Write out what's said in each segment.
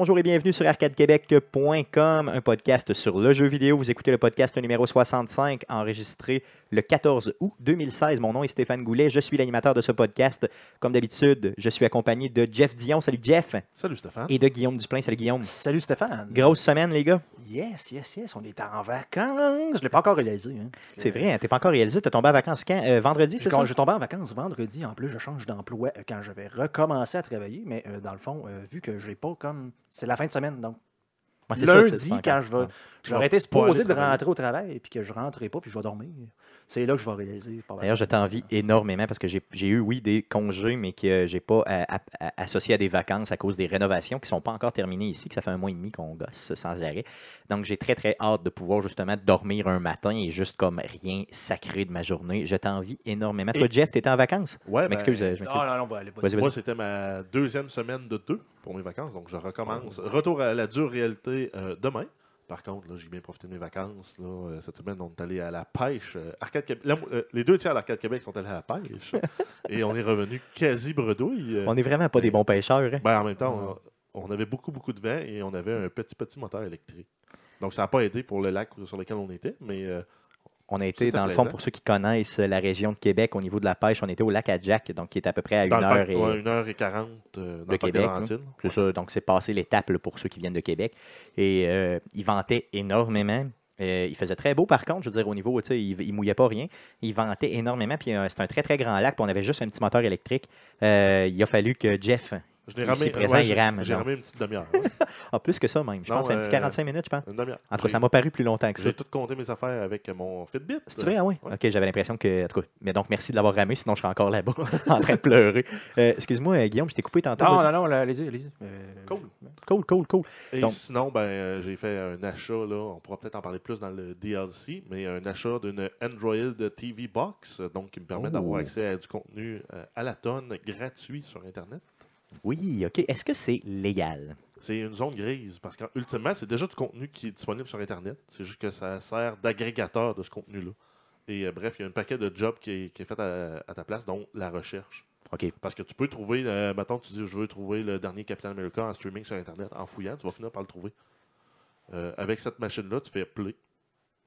Bonjour et bienvenue sur arcadequebec.com, un podcast sur le jeu vidéo. Vous écoutez le podcast numéro 65, enregistré le 14 août 2016. Mon nom est Stéphane Goulet, je suis l'animateur de ce podcast. Comme d'habitude, je suis accompagné de Jeff Dion. Salut Jeff. Salut Stéphane. Et de Guillaume Duplein. Salut Guillaume. Salut Stéphane. Grosse semaine, les gars. Yes, yes, yes. On est en vacances. Je ne l'ai pas encore réalisé. hein. C'est vrai, hein, t'es pas encore réalisé. T'es tombé en vacances quand? Euh, Vendredi, Je c'est ça? je tombé en vacances vendredi. En plus, je change d'emploi euh, quand je vais recommencer à travailler. Mais euh, dans le fond, euh, vu que j'ai pas comme. C'est la fin de semaine, donc. Ouais, lundi, ça, quand je vais. J'aurais été supposé de rentrer au travail puis que je rentrerai pas puis je vais dormir. C'est là que je vais réaliser. D'ailleurs, je t'envie énormément parce que j'ai eu, oui, des congés, mais que j'ai pas à- à- à- associé à des vacances à cause des rénovations qui sont pas encore terminées ici, que ça fait un mois et demi qu'on gosse sans arrêt. Donc, j'ai très, très hâte de pouvoir justement dormir un matin et juste comme rien sacré de ma journée. Je t'envie énormément. Toi, Jeff, t'étais en vacances? Ouais, Je m'excuse, ben, euh, je. Non, non, non, on va aller. vas-y. Vas-y, vas-y. Moi, c'était ma deuxième semaine de deux pour mes vacances, donc je recommence. Retour à la dure réalité euh, demain. Par contre, là, j'ai bien profité de mes vacances. Là. Euh, Cette semaine, on est allé à la pêche. euh, Arcade euh, les deux tiers d'Arcade Québec sont allés à la pêche. et on est revenu quasi bredouille. On n'est vraiment pas des bons pêcheurs. hein? ben, en même temps, on, on avait beaucoup, beaucoup de vent et on avait un petit, petit moteur électrique. Donc, ça n'a pas aidé pour le lac sur lequel on était, mais euh, On a été, dans le fond, pour ceux qui connaissent la région de Québec au niveau de la pêche, on était au lac Adjac, donc qui est à peu près à une dans le heure parc, et... ouais, une heure et quarante euh, dans de Québec. C'est ça, donc c'est passé l'étape pour ceux qui viennent de Québec. Et euh, il ventait énormément. Euh, il faisait très beau par contre, je veux dire, au niveau, tu sais, il, il mouillait pas rien. Il ventait énormément, puis c'est un très très grand lac, puis on avait juste un petit moteur électrique. Il a fallu que Jeff, Je l'ai ramé, présent, il j'ai- rame, J'ai ramé une petite demi-heure. ouais. ah, plus que ça même, je Non, pense, un petit euh, 45 minutes, je pense. Une demi-heure. En tout cas, ça m'a paru plus longtemps que ça. J'ai tout compté mes affaires avec mon Fitbit. C'est vrai, ah oui? Ouais. Ok, j'avais l'impression que. En tout cas, mais donc merci de l'avoir ramé, sinon je serais encore là-bas en train de pleurer. Euh, Excuse-moi, euh, Guillaume, je t'ai coupé tantôt. Non, non, non, là, allez-y, allez-y. Euh, Cool. Cool, cool, cool. Et Donc- sinon, ben, euh, j'ai fait un achat, là, on pourra peut-être en parler plus dans le DLC, mais un achat d'une Android TV Box, donc qui me permet Oh. d'avoir accès à du contenu euh, à la tonne gratuit sur Internet. Oui, ok. Est-ce que c'est légal? C'est une zone grise parce qu'ultimement, c'est déjà du contenu qui est disponible sur Internet. C'est juste que ça sert d'agrégateur de ce contenu-là. Et euh, bref, il y a un paquet de jobs qui est, qui est fait à, à ta place, dont la recherche. OK. Parce que tu peux trouver, euh, mettons, tu dis je veux trouver le dernier Captain America en streaming sur Internet, en fouillant, tu vas finir par le trouver. Euh, avec cette machine-là, tu fais play.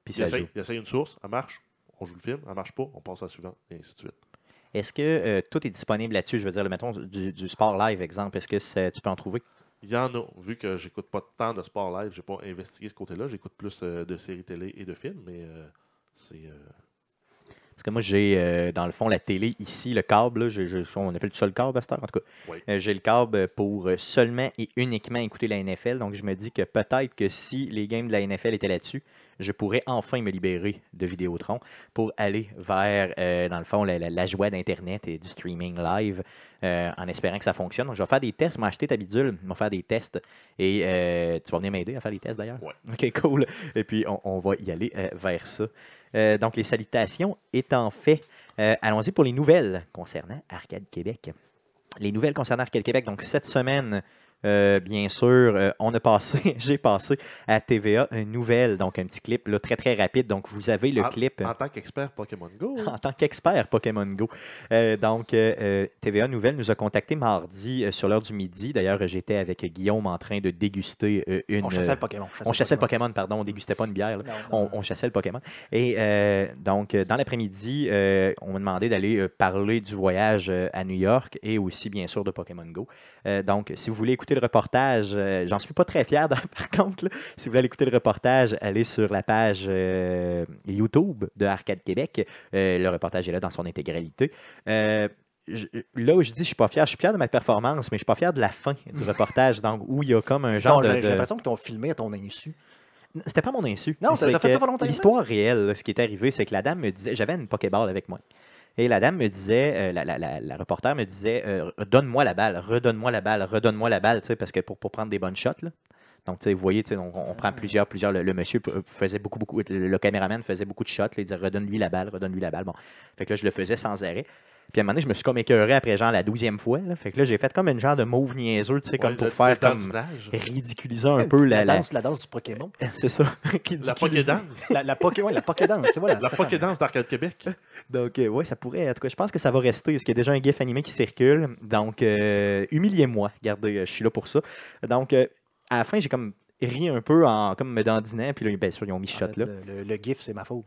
Puis essaye, il essaye une source, elle marche, on joue le film, elle marche pas, on passe à la suivante, et ainsi de suite. Est-ce que euh, tout est disponible là-dessus? Je veux dire, mettons du, du sport live, exemple. Est-ce que tu peux en trouver? Il y en a, vu que j'écoute pas tant de sport live, j'ai pas investigué ce côté-là, j'écoute plus euh, de séries télé et de films, mais euh, c'est. Parce que moi, j'ai euh, dans le fond la télé ici, le câble. là, je- je- on appelle tout ça le câble à cette heure, en tout cas. Oui. Euh, j'ai le câble pour seulement et uniquement écouter la NFL. Donc, je me dis que peut-être que si les games de la NFL étaient là-dessus, je pourrais enfin me libérer de Vidéotron pour aller vers, euh, dans le fond, la, la- la joie d'Internet et du streaming live euh, en espérant que ça fonctionne. Donc, je vais faire des tests. M'a acheté ta bidule, vais faire des tests. Et euh, tu vas venir m'aider à faire les tests d'ailleurs? Ouais. OK, cool. Et puis, on, on va y aller vers ça. Donc, les salutations étant faites, allons-y pour les nouvelles concernant Arcade Québec. Les nouvelles concernant Arcade Québec. Donc, cette semaine, euh, bien sûr, euh, on a passé, j'ai passé à TVA une nouvelle, donc un petit clip là, très très rapide. Donc, vous avez le en, clip En tant qu'expert Pokémon Go, en tant qu'expert Pokémon Go. Euh, donc, euh, euh, TVA Nouvelle nous a contacté mardi euh, sur l'heure du midi. D'ailleurs, j'étais avec Guillaume en train de déguster euh, une. On chassait le Pokémon. on chassait le Pokémon, pardon, on dégustait pas une bière. là. Non, On, non. on chassait le Pokémon. Et euh, donc, euh, dans l'après-midi, euh, on m'a demandé d'aller euh, parler du voyage euh, à New York et aussi, bien sûr, de Pokémon Go. Euh, donc, si vous voulez écouter le reportage, euh, j'en suis pas très fier, dans- par contre. là. si vous voulez aller écouter le reportage, allez sur la page euh, YouTube de Arcade Québec. Euh, le reportage est là dans son intégralité. Je- là où je dis je suis pas fier, je suis fier de ma performance, mais je suis pas fier de la fin du reportage, donc où il y a comme un genre de- J'ai de, l'impression que t'ont filmé à ton insu. c'était pas mon insu. Non, t'as fait ça volontairement? L'histoire réelle, là, ce qui est arrivé, c'est que la dame me disait, j'avais une Pokéball avec moi. Et la dame me disait, euh, la, la, la, la reporter me disait, euh, donne-moi la balle, redonne-moi la balle, redonne-moi la balle, tu sais, parce que pour, pour prendre des bonnes shots, là. Donc, vous voyez, on, on prend plusieurs, plusieurs. Le, le monsieur p- faisait beaucoup, beaucoup. Le, le caméraman faisait beaucoup de shots. là, il disait redonne-lui la balle, redonne-lui la balle. Bon. Fait que là, je le faisais sans arrêt. Puis à un moment donné, je me suis comme écœuré après, genre, la douzième fois. là. Fait que là, j'ai fait comme une genre de mauve niaiseux, tu sais, comme pour le- faire le comme ridiculiser un peu la. la- danse, la danse du Pokémon. C'est ça. La. Pokédance. La, la Poké, ouais, la Pokédance, c'est voilà. La. Pokédance d'Arcade Québec. Donc, euh, ouais, ça pourrait. En tout cas, je pense que ça va rester, parce qu'il y a déjà un GIF animé qui circule. Donc, euh, humiliez-moi. Regardez, euh, je suis là pour ça. Donc, euh, à la fin, j'ai comme ri un peu en comme me dandinant, puis là, bien sûr, ils ont mis En fait, shot-là. le, le- le GIF, c'est ma faute.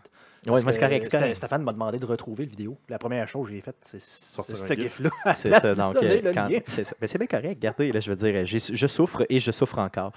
Mais c'est correct, Sté-. Stéphane m'a demandé de retrouver le vidéo. La première chose que j'ai faite, c'est ce GIF. GIF-là. C'est Là, ça, donc euh, quand- ça. Mais c'est bien correct, regardez, là, je veux dire, je souffre et je souffre encore.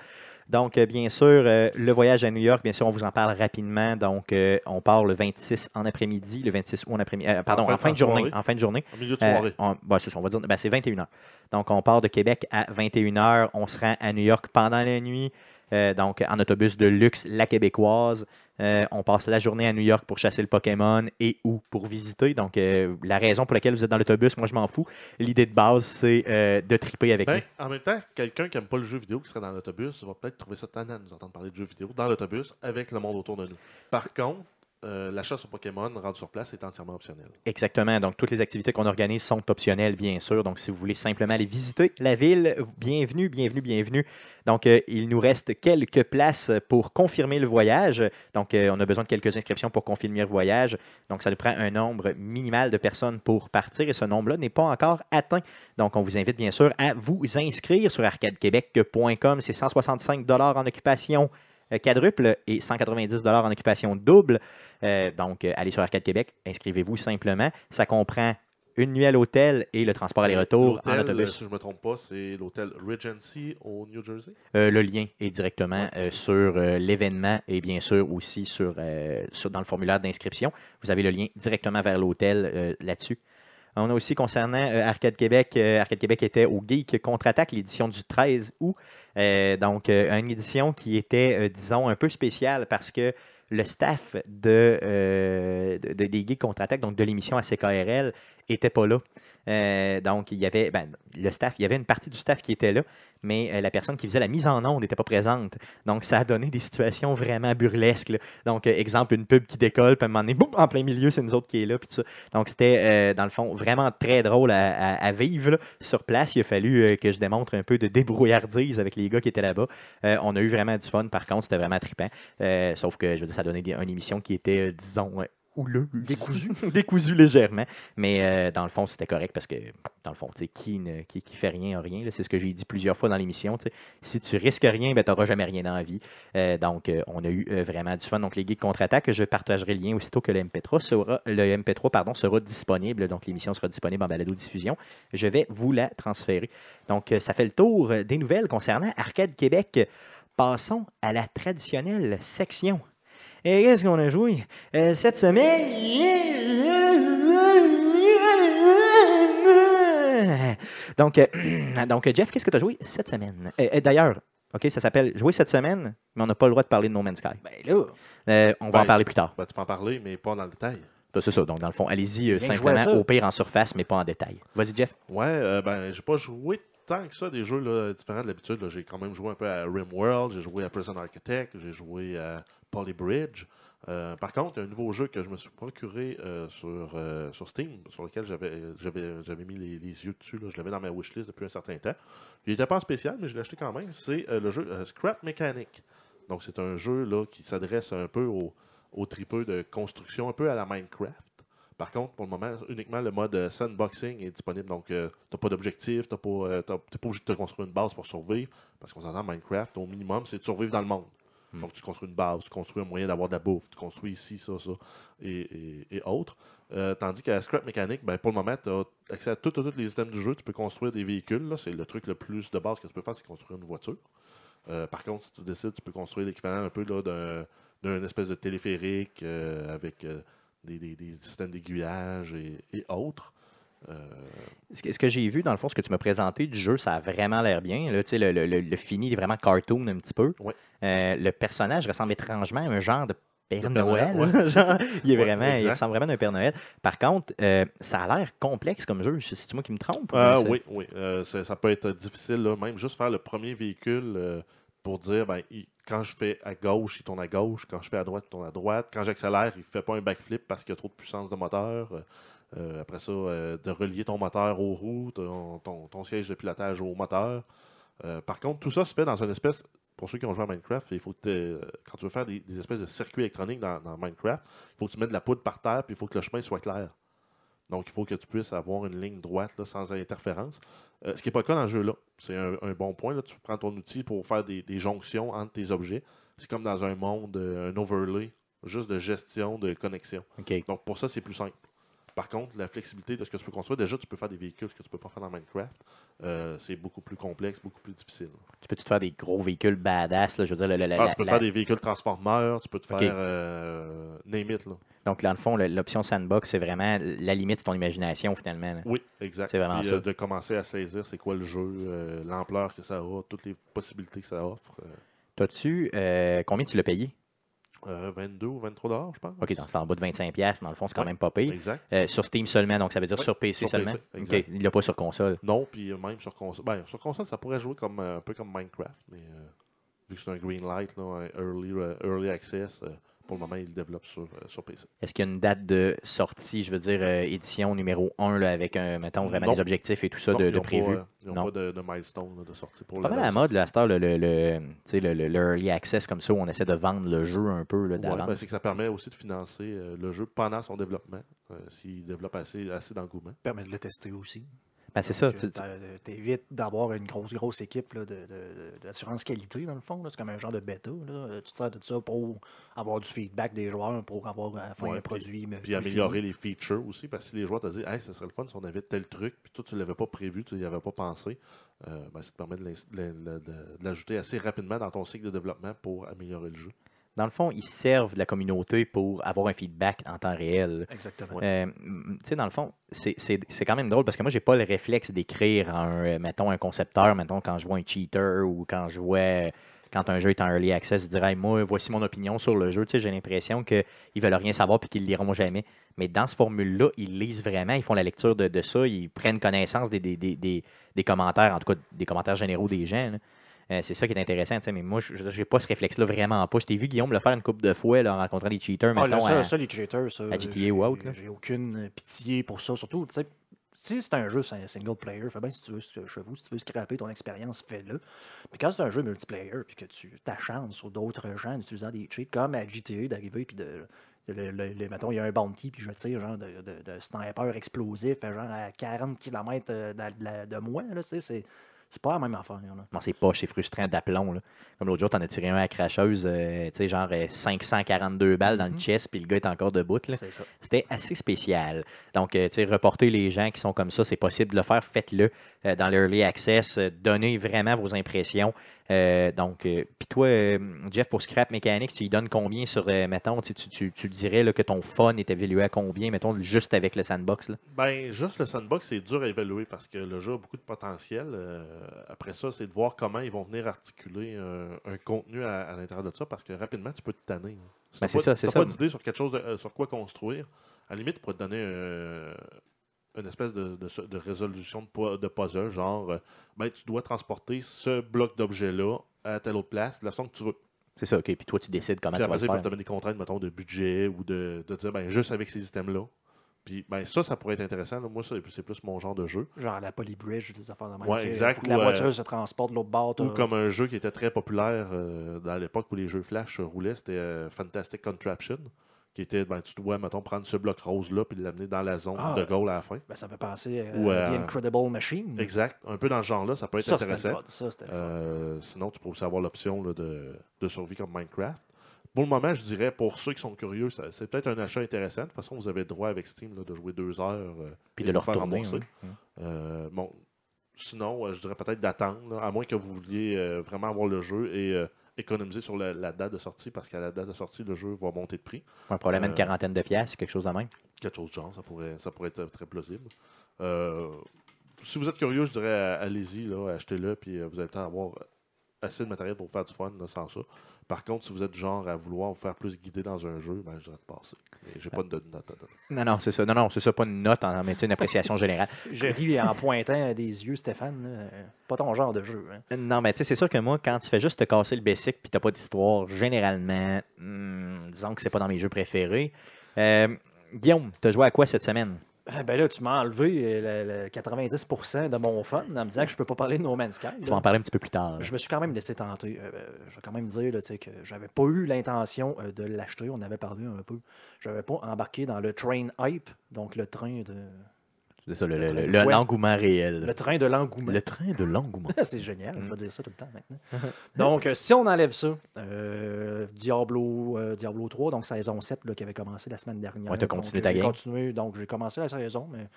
Donc, euh, bien sûr, euh, le voyage à New York, bien sûr, on vous en parle rapidement. Donc, euh, on part le 26 en après-midi, le 26 ou en après-midi, euh, pardon, fin- en fin de journée. soirée. En fin de journée. En milieu de Euh, soirée. on- bah, c'est ça, on va dire, ben, c'est 21h. Donc, on part de Québec à 21h. On se rend à New York pendant la nuit. Euh, donc, en autobus de luxe, la québécoise. Euh, on passe la journée à New York pour chasser le Pokémon et ou pour visiter. Donc, euh, la raison pour laquelle vous êtes dans l'autobus, moi, je m'en fous. L'idée de base, c'est euh, de triper avec Ben, nous. en même temps, quelqu'un qui n'aime pas le jeu vidéo qui serait dans l'autobus va peut-être trouver ça tannant de nous entendre parler de jeux vidéo dans l'autobus avec le monde autour de nous. Par contre, euh, la chasse au Pokémon rendu sur place est entièrement optionnel. Exactement. Donc, toutes les activités qu'on organise sont optionnelles, bien sûr. Donc, si vous voulez simplement aller visiter la ville, bienvenue, bienvenue, bienvenue. Donc, euh, il nous reste quelques places pour confirmer le voyage. Donc, euh, on a besoin de quelques inscriptions pour confirmer le voyage. Donc, ça nous prend un nombre minimal de personnes pour partir et ce nombre-là n'est pas encore atteint. Donc, on vous invite bien sûr à vous inscrire sur arcadequebec.com. C'est 165 en occupation quadruple et 190 en occupation double. Euh, donc, euh, allez sur Arcade Québec, inscrivez-vous simplement. Ça comprend une nuit à l'hôtel et le transport aller-retour en euh, autobus. Si je ne me trompe pas, c'est l'hôtel Regency au New Jersey? Euh, le lien est directement euh, sur euh, l'événement et bien sûr aussi sur, euh, sur- dans le formulaire d'inscription. Vous avez le lien directement vers l'hôtel euh, là-dessus. On a aussi concernant euh, Arcade Québec, euh, Arcade Québec était au Geek Contre-Attaque, l'édition du 13 août. Euh, donc, une édition qui était, disons, un peu spéciale parce que le staff de, de- de- des Geeks Contre-Attaque, donc de l'émission à CKRL, était pas là. Euh, donc, il y avait ben, le staff, il y avait une partie du staff qui était là, mais euh, la personne qui faisait la mise en onde n'était pas présente. Donc, ça a donné des situations vraiment burlesques. Donc, euh, exemple, une pub qui décolle, puis à un moment donné, boum, en plein milieu, c'est nous autres qui est là. Puis tout ça. Donc, c'était, dans le fond, vraiment très drôle à, vivre. Sur place, il a fallu que je démontre un peu de débrouillardise avec les gars qui étaient là-bas. On a eu vraiment du fun, par contre, c'était vraiment trippant. Sauf que, je veux dire, ça donnait une émission qui était, disons, houleuse. Décousu. Décousu légèrement. Mais euh, dans le fond, c'était correct parce que, dans le fond, tu sais, qui, ne, qui, qui fait rien a rien. C'est ce que j'ai dit plusieurs fois dans l'émission. Si tu risques rien, ben, tu n'auras jamais rien dans la vie. Euh, donc, euh, on a eu vraiment du fun. Donc, les geeks contre-attaque, je partagerai le lien aussitôt que le MP3 sera, le MP3, pardon, sera disponible. Donc, l'émission sera disponible en balado-diffusion. Je vais vous la transférer. Donc, ça fait le tour des nouvelles concernant Arcade Québec. Passons à la traditionnelle section. Et qu'est-ce qu'on a joué? Euh, cette semaine? Donc, euh, donc Jeff, qu'est-ce que tu as joué cette semaine? Euh, euh, D'ailleurs, OK, ça s'appelle Jouer cette semaine, mais on n'a pas le droit de parler de No Man's Sky. Ben là, Euh, on va Ben, en parler plus tard. Ben, tu peux en parler, mais pas dans le détail. C'est ça. Donc, dans le fond, allez-y euh, simplement, au pire en surface, mais pas en détail. Vas-y, Jeff. Ouais, euh, ben, j'ai pas joué tant que ça des jeux là, différents de l'habitude. J'ai quand même joué un peu à RimWorld, j'ai joué à Prison Architect, j'ai joué à Polybridge. Euh, par contre, un nouveau jeu que je me suis procuré euh, sur, euh, sur Steam, sur lequel j'avais mis les, yeux dessus. là. Je l'avais dans ma wishlist depuis un certain temps. Il n'était pas spécial, mais je l'ai acheté quand même. C'est euh, le jeu euh, Scrap Mechanic. Donc, c'est un jeu là, qui s'adresse un peu aux, aux tripeux de construction, un peu à la Minecraft. Par contre, pour le moment, uniquement le mode euh, sandboxing est disponible. Donc, tu n'as pas d'objectif, tu n'es pas obligé de te construire une base pour survivre. Parce qu'on s'entend, Minecraft, au minimum, c'est de survivre dans le monde. Donc, tu construis une base, tu construis un moyen d'avoir de la bouffe, tu construis ici, ça, ça, et, et- autres. Euh, tandis qu'à Scrap Mechanic, ben, pour le moment, tu as accès à tous les items du jeu. Tu peux construire des véhicules. C'est le truc le plus de base que tu peux faire, c'est construire une voiture. Euh, par contre, si tu décides, tu peux construire l'équivalent un peu d'un espèce de téléphérique euh, avec des, des- systèmes d'aiguillage et autres. Euh, Ce que, j'ai vu, dans le fond, ce que tu m'as présenté du jeu, ça a vraiment l'air bien. Là, le, le- le- le fini est vraiment cartoon un petit peu. Euh, le personnage ressemble étrangement à un genre de Père Noël. Noël, genre, il, est Ouais, vraiment, il ressemble vraiment à un Père Noël. Par contre, euh, ça a l'air complexe comme jeu. C'est moi qui me trompe? oui, oui. Euh, ça, peut être difficile, là, même juste faire le premier véhicule pour dire ben, il- quand je fais à gauche, il tourne à gauche, quand je fais à droite, il tourne à droite. Quand j'accélère, il ne fait pas un backflip parce qu'il y a trop de puissance de moteur. Euh, après ça, euh, de relier ton moteur aux roues, ton, ton- ton siège de pilotage au moteur. Euh, par contre, tout ça se fait dans une espèce. Pour ceux qui ont joué à Minecraft, il faut que quand tu veux faire des, des espèces de circuits électroniques dans, dans Minecraft, il faut que tu mettes de la poudre par terre, puis il faut que le chemin soit clair. Donc, il faut que tu puisses avoir une ligne droite là, sans interférence. Ce qui n'est pas le cas dans le jeu-là. C'est un, un bon point. Là. Tu prends ton outil pour faire des, des jonctions entre tes objets. C'est comme dans un monde, un overlay, juste de gestion de connexion. Donc, pour ça, c'est plus simple. Par contre, la flexibilité de ce que tu peux construire, déjà, tu peux faire des véhicules, ce que tu peux pas faire dans Minecraft. Euh, c'est beaucoup plus complexe, beaucoup plus difficile. Tu peux-tu te faire des gros véhicules badass, là, je veux dire, le- le- Ah, la- tu peux te la- faire des véhicules transformeurs, tu peux te faire euh, name it. Là. Donc, dans le fond, l'option sandbox, c'est vraiment la limite de ton imagination, finalement. là. Oui, exact. C'est vraiment Puis, ça. euh, de commencer à saisir c'est quoi le jeu, euh, l'ampleur que ça a, toutes les possibilités que ça offre. T'as-tu, combien tu l'as payé? Euh, 22 ou 23 dollars, je pense. OK, donc c'est en bas de 25$, piastres, dans le fond, c'est quand Ouais. même pas pire. Exact. Euh, sur Steam seulement, donc ça veut dire sur PC sur seulement? PC, il l'a pas sur console. Non, puis euh, même sur console. Ben, sur console, ça pourrait jouer comme, euh, un peu comme Minecraft, mais euh, vu que c'est un green light, là, un early, euh, early access, euh, pour le moment, il le développe sur, euh, sur PC. Est-ce qu'il y a une date de sortie, je veux dire, euh, édition numéro 1, là, avec, un, mettons, vraiment Non. des objectifs et tout ça Non, de, ils de prévu? Pas, euh, ils n'ont Non. pas de, de milestone là, de sortie pour C'est pas la mal à la mode, là, à cette heure, le, le, le, le, le- le early access comme ça, où on essaie de vendre le jeu un peu Ouais, d'avance. ben, c'est que ça permet aussi de financer euh, le jeu pendant son développement, euh, s'il développe assez, assez d'engouement. permet de le tester aussi. Ben, c'est ça. Tu- T'évites d'avoir une grosse, grosse équipe là, de- de- de- d'assurance qualité, dans le fond. là. C'est comme un genre de bêta. là. Euh, Tu te sers de ça pour avoir du feedback des joueurs, pour avoir à Ouais, un produit. mais Puis plus améliorer les features aussi, parce que si les joueurs te disent Hey, ça serait le fun si on avait tel truc, puis toi, tu ne l'avais pas prévu, tu n'y avais pas pensé, euh, ben, ça te permet de l'ajouter assez rapidement dans ton cycle de développement pour améliorer le jeu. Dans le fond, ils servent de la communauté pour avoir un feedback en temps réel. Exactement. Euh, tu sais, dans le fond, c'est- quand même drôle parce que moi, j'ai pas le réflexe d'écrire un, euh, mettons, un concepteur, mettons, quand je vois un cheater ou quand je vois, quand un jeu est en early access, je dirais, moi, voici mon opinion sur le jeu. Tu sais, j'ai l'impression qu'ils veulent rien savoir puis qu'ils le liront jamais. Mais dans ce formule-là, ils lisent vraiment, ils font la lecture de, de ça, ils prennent connaissance des, des, des, des- des commentaires, en tout cas des commentaires généraux des gens. là. Euh, c'est ça qui est intéressant, tu sais, mais moi, je n'ai pas ce réflexe-là vraiment pas. Je t'ai vu, Guillaume, le faire une couple de fois là, en rencontrant des cheaters, Ah, là, mettons, ça, à- ça, les cheaters, ça, à GTA ou autre. J'ai aucune pitié pour ça. Surtout, tu sais, si c'est un jeu un single player, fais bien si tu veux, chez vous, si tu veux scraper ton expérience, fais-le. Puis quand c'est un jeu multiplayer, puis que tu t'achantes sur d'autres gens en utilisant des cheats, comme à GTA, d'arriver, puis de. Mettons, il y a un bounty, puis je tire genre de, sniper explosif, genre à 40 km de, de- de moi, là, tu sais, c'est c'est pas la même affaire. Là. Non, c'est pas, c'est frustrant d'aplomb. là. Comme l'autre jour, t'en as tiré un à la cracheuse, euh, tu sais, genre euh, 542 balles dans le Mhm. chest, puis le gars est encore debout. C'était assez spécial. Donc, euh, tu sais, reporter les gens qui sont comme ça, c'est possible de le faire, faites-le euh, dans l'early access, euh, donnez vraiment vos impressions. Euh, donc, euh, puis toi, euh, Jeff, pour Scrap Mechanics, tu lui donnes combien sur, euh, mettons, tu, tu, tu- tu dirais là, que ton fun est évalué à combien, mettons, juste avec le sandbox? Là? Ben, juste le sandbox, c'est dur à évaluer parce que le jeu a beaucoup de potentiel. Euh, après ça, c'est de voir comment ils vont venir articuler un, un contenu à, à l'intérieur de ça parce que rapidement, tu peux te tanner. Si Ben, c'est pas- ça, c'est pas d'idée sur quelque chose de- euh, sur quoi construire, à la limite, tu pourrais te donner un- une espèce de, de- de résolution de, de puzzle, genre, euh, ben, tu dois transporter ce bloc d'objet-là à telle autre place, de la façon que tu veux. C'est ça, OK. Puis toi, tu décides comment Puis tu vas après, le ça, ils peuvent faire. te donner des contraintes, mettons, de budget ou de, de dire, ben, juste avec ces items-là. Puis, ben, ça, ça pourrait être intéressant. là. Moi, ça, c'est plus mon genre de jeu. Genre la polybridge, des affaires de même. Ouais, exact, faut que la ou, euh, voiture se transporte de l'autre bord. Ou comme un jeu qui était très populaire euh, dans l'époque où les jeux Flash roulaient, c'était euh, Fantastic Contraption. Qui était, ben, tu dois, mettons, prendre ce bloc rose-là puis l'amener dans la zone Ah, de goal à la fin. Ben, ça fait penser à Ou, The euh, Incredible Machine. Exact. Un peu dans ce genre-là, ça peut être ça, intéressant. fun. Ça, c'était le fun. Euh, sinon, tu peux aussi avoir l'option là, de, de survie comme Minecraft. Pour le moment, je dirais, pour ceux qui sont curieux, c'est peut-être un achat intéressant. De toute façon, vous avez le droit avec Steam là, de jouer deux heures. euh, Puis et de le vous faire rembourser. ouais. Euh, bon, sinon, euh, je dirais peut-être d'attendre, à moins que vous vouliez euh, vraiment avoir le jeu et euh, économiser sur la, la date de sortie, parce qu'à la date de sortie, le jeu va monter de prix. Un problème, une Euh, quarantaine de pièces, quelque chose de même? Quelque chose de genre, ça pourrait, ça pourrait être très plausible. Euh, si vous êtes curieux, je dirais allez-y, achetez-le, puis euh, vous allez peut-être avoir assez de matériel pour faire du fun là, sans ça. Par contre, si vous êtes du genre à vouloir vous faire plus guider dans un jeu, ben, je dirais de passer. J'ai pas de note à donner. Non, non, c'est ça. Non, non, c'est ça, pas une note, en, mais tu sais, une appréciation générale. Je ris en pointant des yeux, Stéphane. là. Pas ton genre de jeu. hein. Non, mais tu sais, c'est sûr que moi, quand tu fais juste te casser le basic puis t'as pas d'histoire, généralement, hmm, disons que c'est pas dans mes jeux préférés. Euh, Guillaume, t'as joué à quoi cette semaine? Eh Ben là, tu m'as enlevé euh, le, le 90% de mon fun en me disant que je peux pas parler de No Man's Sky. Tu vas en parler un petit peu plus tard. Je me suis quand même laissé tenter. Euh, euh, je vais quand même dire là, tu sais, que j'avais pas eu l'intention euh, de l'acheter. On avait parlé un peu. Je n'avais pas embarqué dans le train hype, donc le train de C'est ça, le- le- le- l'engouement réel. le train de l'engouement. Le train de l'engouement. C'est génial, je vais dire ça tout le temps maintenant. donc, euh, si on enlève ça, euh, Diablo, euh, Diablo 3, donc saison 7 là, qui avait commencé la semaine dernière. Ouais, t'as Donc, continué ta j'ai game. continué, donc j'ai commencé la saison, mais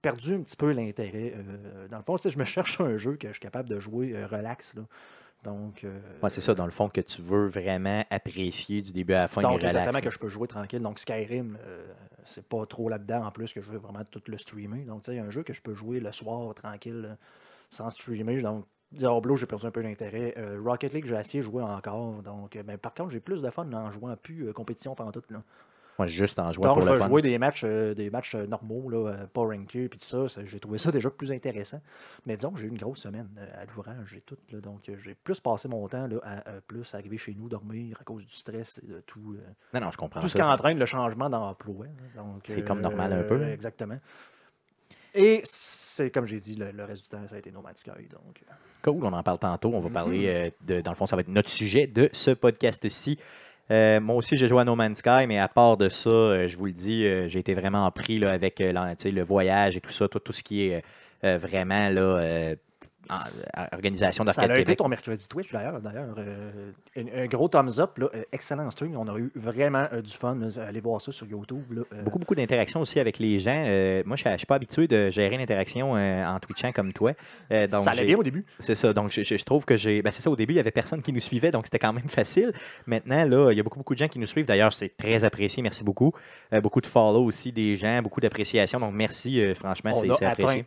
perdu un petit peu l'intérêt. euh, dans le fond, tu je me cherche un jeu que je suis capable de jouer euh, relax. Là. Donc, euh, Ouais, c'est ça, dans le fond, que tu veux vraiment apprécier du début à la fin donc relax. exactement là. que je peux jouer tranquille. Donc Skyrim, euh, c'est pas trop là-dedans en plus que je veux vraiment tout le streamer. Donc tu sais, un jeu que je peux jouer le soir tranquille euh, sans streamer. Donc Diablo, j'ai perdu un peu d'intérêt. Euh, Rocket League, j'ai essayé de jouer encore. Donc, ben, par contre, j'ai plus de fun en jouant plus compétition pendant tout. Là. Moi, juste en jouant Donc, pour je le fun. jouer des matchs, euh, des matchs euh, normaux, là, euh, pas ranked, puis tout ça. J'ai trouvé ça déjà plus intéressant. Mais disons que j'ai eu une grosse semaine à l'ouvrage et tout. là. donc, j'ai plus passé mon temps là, à plus arriver chez nous, dormir à cause du stress et de tout. euh, Non, non, je comprends tout ce qui entraîne le changement d'emploi. hein. Donc, C'est comme normal un peu. Exactement. Et c'est comme j'ai dit, le, le reste du temps, ça a été No Man's Sky. Donc, Cool, on en parle tantôt. On va Mhm. parler, de, dans le fond, ça va être notre sujet de ce podcast-ci. Euh, moi aussi, j'ai joué à No Man's Sky, mais à part de ça, euh, je vous le dis, euh, j'ai été vraiment pris là, avec le voyage et tout ça, tout, tout ce qui est vraiment là, euh, organisation ça d'Arcade a été Québec. ton mercredi Twitch d'ailleurs. D'ailleurs, euh, un, un gros thumbs up, là, euh, excellent stream. On a eu vraiment euh, du fun. Allez voir ça sur YouTube. là. Euh, Beaucoup, beaucoup d'interactions aussi avec les gens. Moi, je ne suis pas habitué de gérer l'interaction en Twitchant comme toi. Donc ça allait bien au début. C'est ça. Donc, je, trouve que j'ai. Ben, c'est ça, au début, il n'y avait personne qui nous suivait, donc c'était quand même facile. Maintenant, là, il y a beaucoup, beaucoup de gens qui nous suivent. D'ailleurs, c'est très apprécié. Merci beaucoup. Beaucoup de follow aussi des gens, beaucoup d'appréciation. Donc, merci, franchement, c'est apprécié.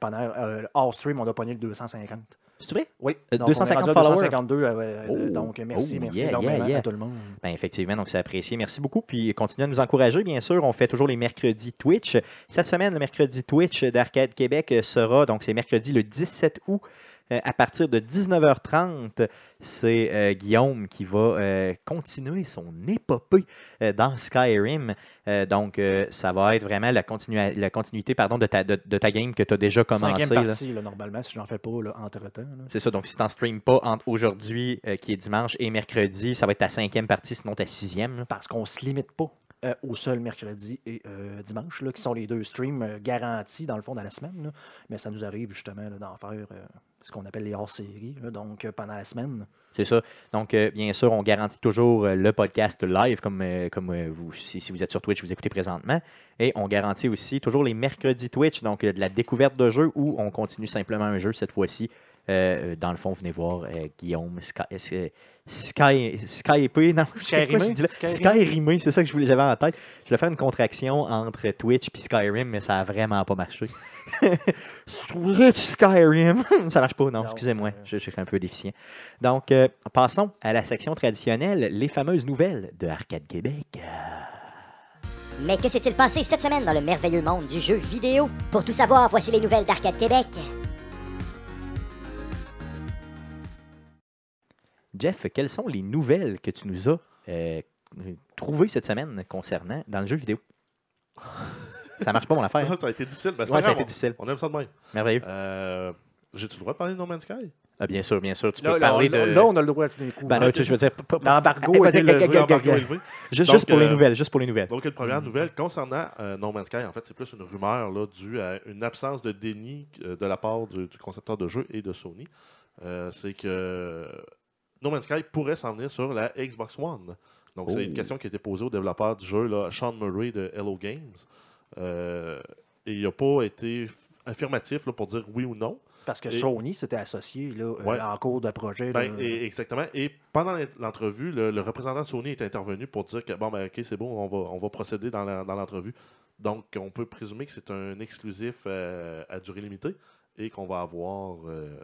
pendant hors stream, on a pogné le 250. C'est vrai? Oui, Euh, donc on est 250 rendu à followers? 252. euh, euh, Oh, donc, merci, oh, merci yeah, énormément yeah, yeah. à tout le monde. Ben, effectivement, donc c'est apprécié. Merci beaucoup. Puis continuez à nous encourager, bien sûr. On fait toujours les mercredis Twitch. Cette semaine, le mercredi Twitch d'Arcade Québec sera, donc c'est mercredi le 17 août. Euh, à partir de 19h30, c'est euh, Guillaume qui va euh, continuer son épopée dans Skyrim. Donc, ça va être vraiment la, continuité pardon, de, ta, de, de ta game que tu as déjà commencé. Cinquième partie, là, normalement, si je n'en fais pas entre-temps. C'est ça. Donc, si tu n'en streames pas entre aujourd'hui, qui est dimanche, et mercredi, ça va être ta cinquième partie, sinon ta sixième. là. Parce qu'on ne se limite pas euh, au seul mercredi et euh, dimanche, là, qui sont les deux streams euh, garantis dans le fond dans la semaine. là. Mais ça nous arrive justement d'en faire ce qu'on appelle les hors-séries. Donc, euh, pendant la semaine, C'est ça. Donc, euh, bien sûr, on garantit toujours euh, le podcast live, comme, vous, si, vous êtes sur Twitch, vous écoutez présentement. Et on garantit aussi toujours les mercredis Twitch, donc de la découverte de jeux où on continue simplement un jeu cette fois-ci. Euh, dans le fond, venez voir euh, Guillaume Sky, euh, Sky, Skype, non, là? Skyrimé? Skyrimé, c'est ça que je voulais- j'avais en tête. Je voulais faire une contraction entre Twitch et Skyrim, mais ça a vraiment pas marché. Switch Skyrim, ça marche pas, non, Non, excusez-moi, je, je suis un peu déficient. Donc, euh, passons à la section traditionnelle, les fameuses nouvelles de Arcade Québec. Mais que s'est-il passé cette semaine dans le merveilleux monde du jeu vidéo? Pour tout savoir, voici les nouvelles d'Arcade Québec. Jeff, quelles sont les nouvelles que tu nous as euh, trouvées cette semaine concernant dans le jeu vidéo? Ça marche pas mon affaire. ça a été difficile. Ben, Ouais, ça a été difficile. On, on aime ça de même. Merveilleux. Euh, J'ai-tu le droit de parler de No Man's Sky? Ah, bien sûr, bien sûr. Tu peux là, là, parler là, de. là, on a le droit à tous les coups. Ben, là, je veux dire, L'embargo élevé? Juste, Donc, juste pour les euh, nouvelles, juste pour les nouvelles. Donc, une première nouvelle concernant euh, No Man's Sky, en fait, c'est plus une rumeur là, due à une absence de déni euh, de la part du, du concepteur de jeu et de Sony. Euh, c'est que No Man's Sky pourrait s'en venir sur la Xbox One. Donc, Oh. c'est une question qui a été posée au développeur du jeu, là, Sean Murray de Hello Games. Euh, et il n'a pas été affirmatif là, pour dire oui ou non. Parce que Et- Sony s'était associé là, euh, Ouais. en cours de projet. Ben, et- exactement. Et pendant l'ent- l'entrevue, le, le représentant de Sony est intervenu pour dire que bon, ben, ok, c'est bon, on va, on va procéder dans l'entrevue. Donc, on peut présumer que c'est un exclusif euh, à durée limitée et qu'on va avoir euh,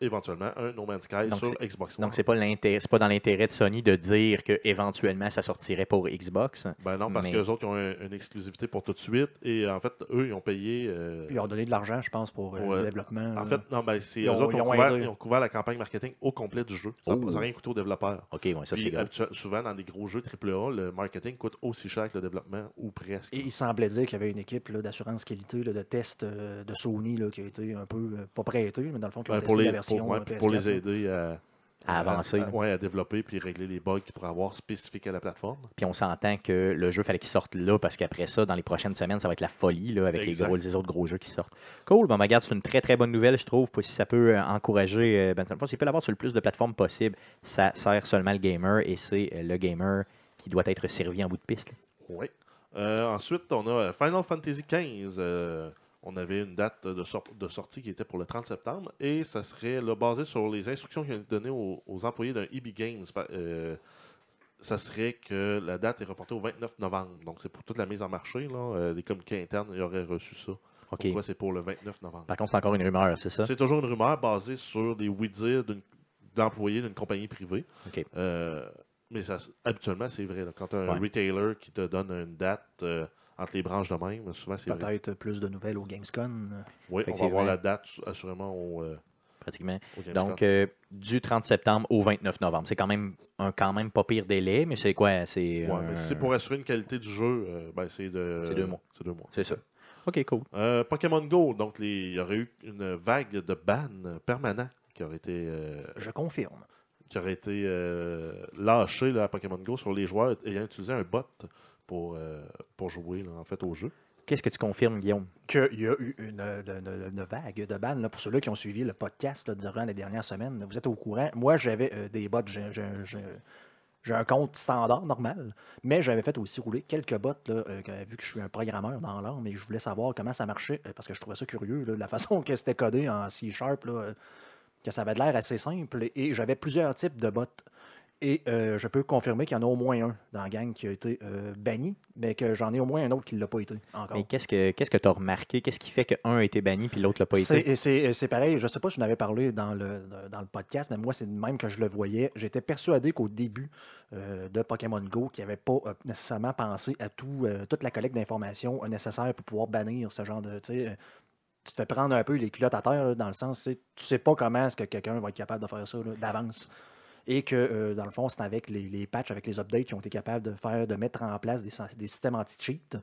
éventuellement un No Man's Sky Donc, sur Xbox One. Donc, c'est pas l'intérêt, c'est pas dans l'intérêt de Sony de dire que éventuellement ça sortirait pour Xbox. Ben non, parce mais- que qu'eux autres ils ont un- une exclusivité pour tout de suite. Et en fait, eux, ils ont payé. euh, Ils ont donné de l'argent, je pense, pour euh, Ouais. le développement. en là. fait, non, ben, c'est Ils eux ont- autres qui ils ont, ont couvert, aidé. ils ont couvert la campagne marketing au complet du jeu. Ça Oh. n'a rien coûté aux développeurs. OK, ouais, ça c'est souvent, dans des gros jeux AAA, le marketing coûte aussi cher que le développement, ou presque. Et il semblait dire qu'il y avait une équipe là, d'assurance qualité, là, de test euh, de Sony là, qui a été un peu, euh, pas prêtée, mais dans le fond, qui a Ben, testé pour, les, la version pour, ouais, puis pour les PS4, là. aider à, À avancer, À, là. ouais, à développer puis régler les bugs qu'ils pourraient avoir spécifiques à la plateforme. Puis on s'entend que le jeu fallait qu'il sorte là parce qu'après ça, dans les prochaines semaines, ça va être la folie là, avec les, gros, les autres gros jeux qui sortent. Cool, bon, ben, regarde, c'est une très très bonne nouvelle, je trouve. Si ça peut euh, encourager, euh, ben, s'il peut l'avoir sur le plus de plateformes possible, ça sert seulement le gamer et c'est euh, le gamer qui doit être servi en bout de piste. là. Oui. Euh, ensuite, on a Final Fantasy XV. euh, on avait une date de, sor- de sortie qui était pour le 30 septembre et ça serait là, basé sur les instructions qui ont été données aux, aux employés d'un EB Games. Euh, ça serait que la date est reportée au 29 novembre. Donc, c'est pour toute la mise en marché. Là, euh, les communiqués internes, ils auraient reçu ça. OK. Pourquoi c'est pour le 29 novembre? Par contre, c'est encore une rumeur, c'est ça? C'est toujours une rumeur basée sur des oui-dire d'employés d'une compagnie privée. Euh, mais ça, habituellement, c'est vrai. là. Quand tu as un Ouais. retailer qui te donne une date entre les branches de même, souvent c'est vrai. Peut-être plus de nouvelles au Gamescom. Oui, on va voir la date assurément au, euh, Pratiquement. Donc, euh, du 30 septembre au 29 novembre. C'est quand même un quand même pas pire délai, mais c'est quoi? C'est Ouais, si c'est pour assurer une qualité du jeu, euh, ben, c'est de. C'est deux mois. C'est deux mois. C'est ça. OK, cool. Euh, Pokémon Go, donc les- il y aurait eu une vague de bans permanents qui aurait été, euh, Je confirme. qui aurait été euh, lâché là, à Pokémon Go sur les joueurs ayant utilisé un bot pour, euh, pour jouer là, en fait au jeu. Qu'est-ce que tu confirmes, Guillaume? Qu'il y a eu une, une- une vague de bannes là, pour ceux-là qui ont suivi le podcast là, durant les dernières semaines. vous êtes au courant. Moi, j'avais euh, des bots. j'ai- j'ai- j'ai- J'ai un compte standard, normal, mais j'avais fait aussi rouler quelques bots, là, euh, vu que je suis un programmeur dans l'art, mais je voulais savoir comment ça marchait, parce que je trouvais ça curieux, là, la façon que c'était codé en C-Sharp, là, que ça avait de l'air assez simple. Et j'avais plusieurs types de bots. Et euh, je peux confirmer qu'il y en a au moins un dans la gang qui a été euh, banni, mais que j'en ai au moins un autre qui ne l'a pas été encore. Mais qu'est-ce que qu'est-ce que tu as remarqué? Qu'est-ce qui fait qu'un a été banni puis l'autre l'a pas été? C'est pareil, je ne sais pas si je n'avais parlé dans le, dans le podcast, mais moi, c'est de même que je le voyais. J'étais persuadé qu'au début euh, de Pokémon Go, qui n'avait pas nécessairement pensé à tout, toute la collecte d'informations nécessaire pour pouvoir bannir ce genre de. tu Tu te fais prendre un peu les culottes à terre, là, dans le sens, tu sais, tu sais pas comment est-ce que quelqu'un va être capable de faire ça d'avance. Et que, euh, dans le fond, c'est avec les, les patchs, avec les updates qui ont été capables de faire, de mettre en place des, systèmes anti-cheat.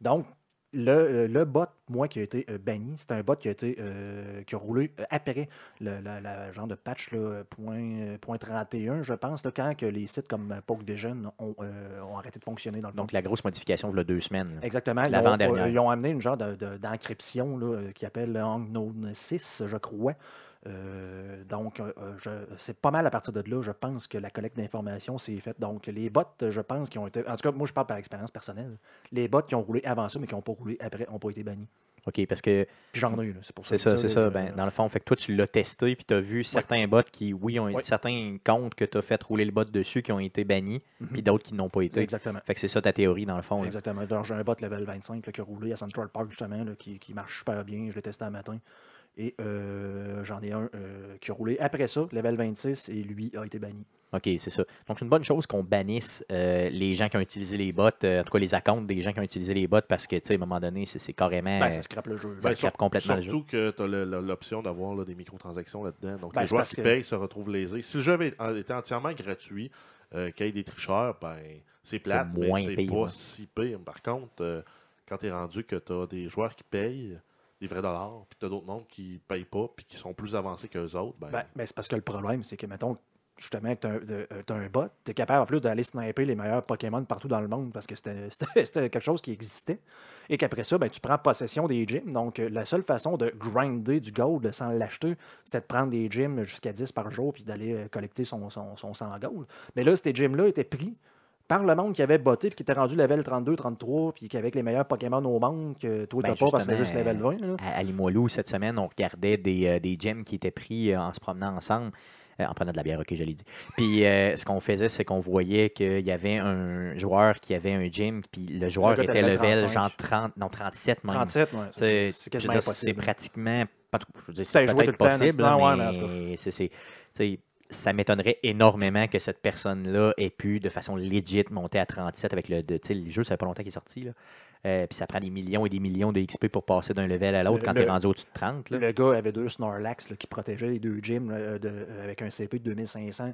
Donc, le, le bot, moi, qui a été euh, banni, c'est un bot qui a été euh, qui a roulé euh, après le la- la genre de patch là, point, euh, point 31, je pense, là, quand que les sites comme euh, PokeVision ont, euh, ont arrêté de fonctionner dans le fond. Donc, la grosse modification, il y a deux semaines. Exactement. Ils ont, ils ont amené une genre de- de- d'encryption euh, qui appelle le Unknown 6, je crois. Euh, donc, euh, euh, c'est pas mal à partir de là, je pense que la collecte d'informations s'est faite. Donc, les bots, je pense, qui ont été. En tout cas, moi, je parle par expérience personnelle. Les bots qui ont roulé avant ça, mais qui n'ont pas roulé après, n'ont pas été bannis. OK, parce que Puis j'en ai eu, c'est pour ça. c'est ça, c'est ça. Ben, dans le fond, fait que toi, tu l'as testé puis tu as vu certains bots qui, oui, ont Ouais. certains comptes que tu as fait rouler le bot dessus qui ont été bannis, Mhm. puis d'autres qui n'ont pas été. Exactement. Fait que c'est ça ta théorie, dans le fond. Exactement. Donc, j'ai un bot level 25 là, qui a roulé à Central Park, justement, là, qui, qui marche super bien. Je l'ai testé un matin. Et euh, j'en ai un euh, qui a roulé après ça, level 26, et lui a été banni. OK, c'est ça. Donc, c'est une bonne chose qu'on bannisse euh, les gens qui ont utilisé les bots, euh, en tout cas les accounts des gens qui ont utilisé les bots, parce que, tu sais, à un moment donné, c'est c'est carrément. Ben, ça scrape le jeu. ça Ben, scrape sur- complètement le jeu. Surtout que tu as l'option d'avoir là, des microtransactions là-dedans. Donc, Ben, les joueurs qui que- payent se retrouvent lésés. Si le jeu avait été entièrement gratuit, euh, qu'il y ait des tricheurs, ben, c'est plate, mais moins c'est pire, pas ouais. si pire. Par contre, euh, quand tu es rendu que tu as des joueurs qui payent des vrais dollars, puis tu as d'autres mondes qui payent pas, puis qui sont plus avancés qu'eux autres, ben, Ben, ben, c'est parce que le problème, c'est que, mettons, justement, tu as, un bot, tu es capable en plus d'aller sniper les meilleurs Pokémon partout dans le monde parce que c'était quelque chose qui existait. Et qu'après ça, ben, tu prends possession des gyms. Donc, euh, la seule façon de grinder du gold sans l'acheter, c'était de prendre des gyms jusqu'à 10 par jour puis d'aller euh, collecter son, son, son 100 gold. Mais là, ces gyms-là étaient pris par le monde qui avait botté puis qui était rendu level 32, 33 puis qui avait les meilleurs Pokémon au monde que toi, Ben, t'as pas parce que c'était juste level 20. là. à, Limoilou, cette semaine, on regardait des, euh, des gems qui étaient pris euh, en se promenant ensemble. euh, en prenant de la bière, ok, je l'ai dit. Puis euh, ce qu'on faisait, c'est qu'on voyait qu'il y avait un joueur qui avait un gym, puis le joueur était level level 35. genre 30, non, 37 même. 37, ouais, C'est c'est c'est quasiment dire, c'est impossible. pratiquement cas, je veux dire, T'as c'est peut-être temps, possible, là, mais c'est- c'est- ça m'étonnerait énormément que cette personne-là ait pu, de façon legit, monter à 37 avec le, de- le jeu. Ça fait pas longtemps qu'il est sorti. Là. Euh, puis ça prend des millions et des millions de XP pour passer d'un level à l'autre quand tu es rendu au-dessus de 30. là. Le gars avait deux Snorlax là, qui protégeaient les deux gyms là, de- euh, avec un CP de 2500.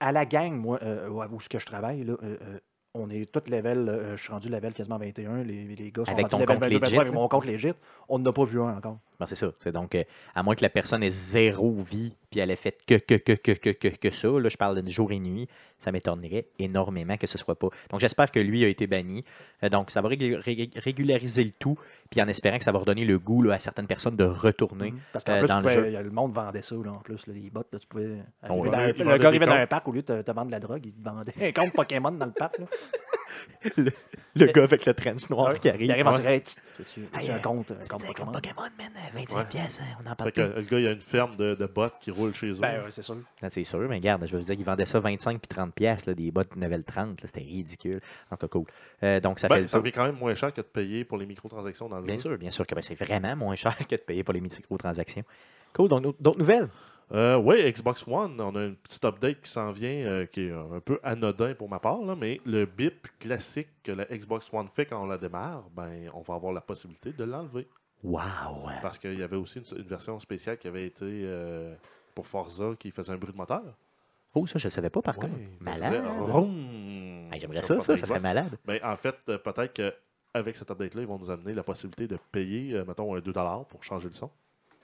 À la gang, moi, euh, où que je travaille, là, euh, euh, on est tout level, euh, je suis rendu level quasiment 21. Les, les gars sont Avec rendus ton level compte 22, legit, 23 avec mon compte legit. On n'a pas vu un encore. Ben, c'est ça. C'est donc, euh, à moins que la personne ait zéro vie, puis elle ait fait que, que, que, que, que, que, que ça, là, je parle de jour et nuit, ça m'étonnerait énormément que ce soit pas. Donc, j'espère que lui a été banni. Euh, donc, ça va régul- ré- régulariser le tout, puis en espérant que ça va redonner le goût là, à certaines personnes de retourner. Mhm. Parce qu'en euh, plus, dans le pouvais- jeu. il y a- le monde vendait ça, là, en plus, là, les bots. Là, tu pouvais dans le gars arrivait dans un parc, au lieu de te, te vendre de la drogue, il te vendait un compte Pokémon dans le parc. Là. Le, le gars avec le trench noir Ouais. qui arrive. Il arrive en secret. Tu un euh, compte, comme Pokémon. Pokémon, man, euh, 25 Ouais. pièces, on en Fait parle plus. euh, le gars, il a une ferme de, de bots qui roule chez eux. Ben, ouais, c'est sûr. Non, c'est sûr, mais regarde, je vous dire qu'ils vendaient ça 25 puis 30 pièces, des bottes level 30, là, c'était ridicule. En tout cas, cool. Euh, donc, ça fait Ben, le ça quand même moins cher que de payer pour les microtransactions dans le Bien jeu. sûr, bien sûr que ben, c'est vraiment moins cher que de payer pour les microtransactions. Cool, donc d'autres nouvelles? Euh, oui, Xbox One, on a une petite update qui s'en vient, euh, qui est un peu anodin pour ma part, là, mais le bip classique que la Xbox One fait quand on la démarre, ben, on va avoir la possibilité de l'enlever. Wow! Parce qu'il y avait aussi une, une version spéciale qui avait été euh, pour Forza qui faisait un bruit de moteur. Oh, ça, je ne savais pas par Ouais, contre. Malade! Hey, J'aimerais ça, ça, serait malade. Ben, en fait, euh, peut-être qu'avec cette update-là, ils vont nous amener la possibilité de payer, euh, mettons, un 2 pour changer le son.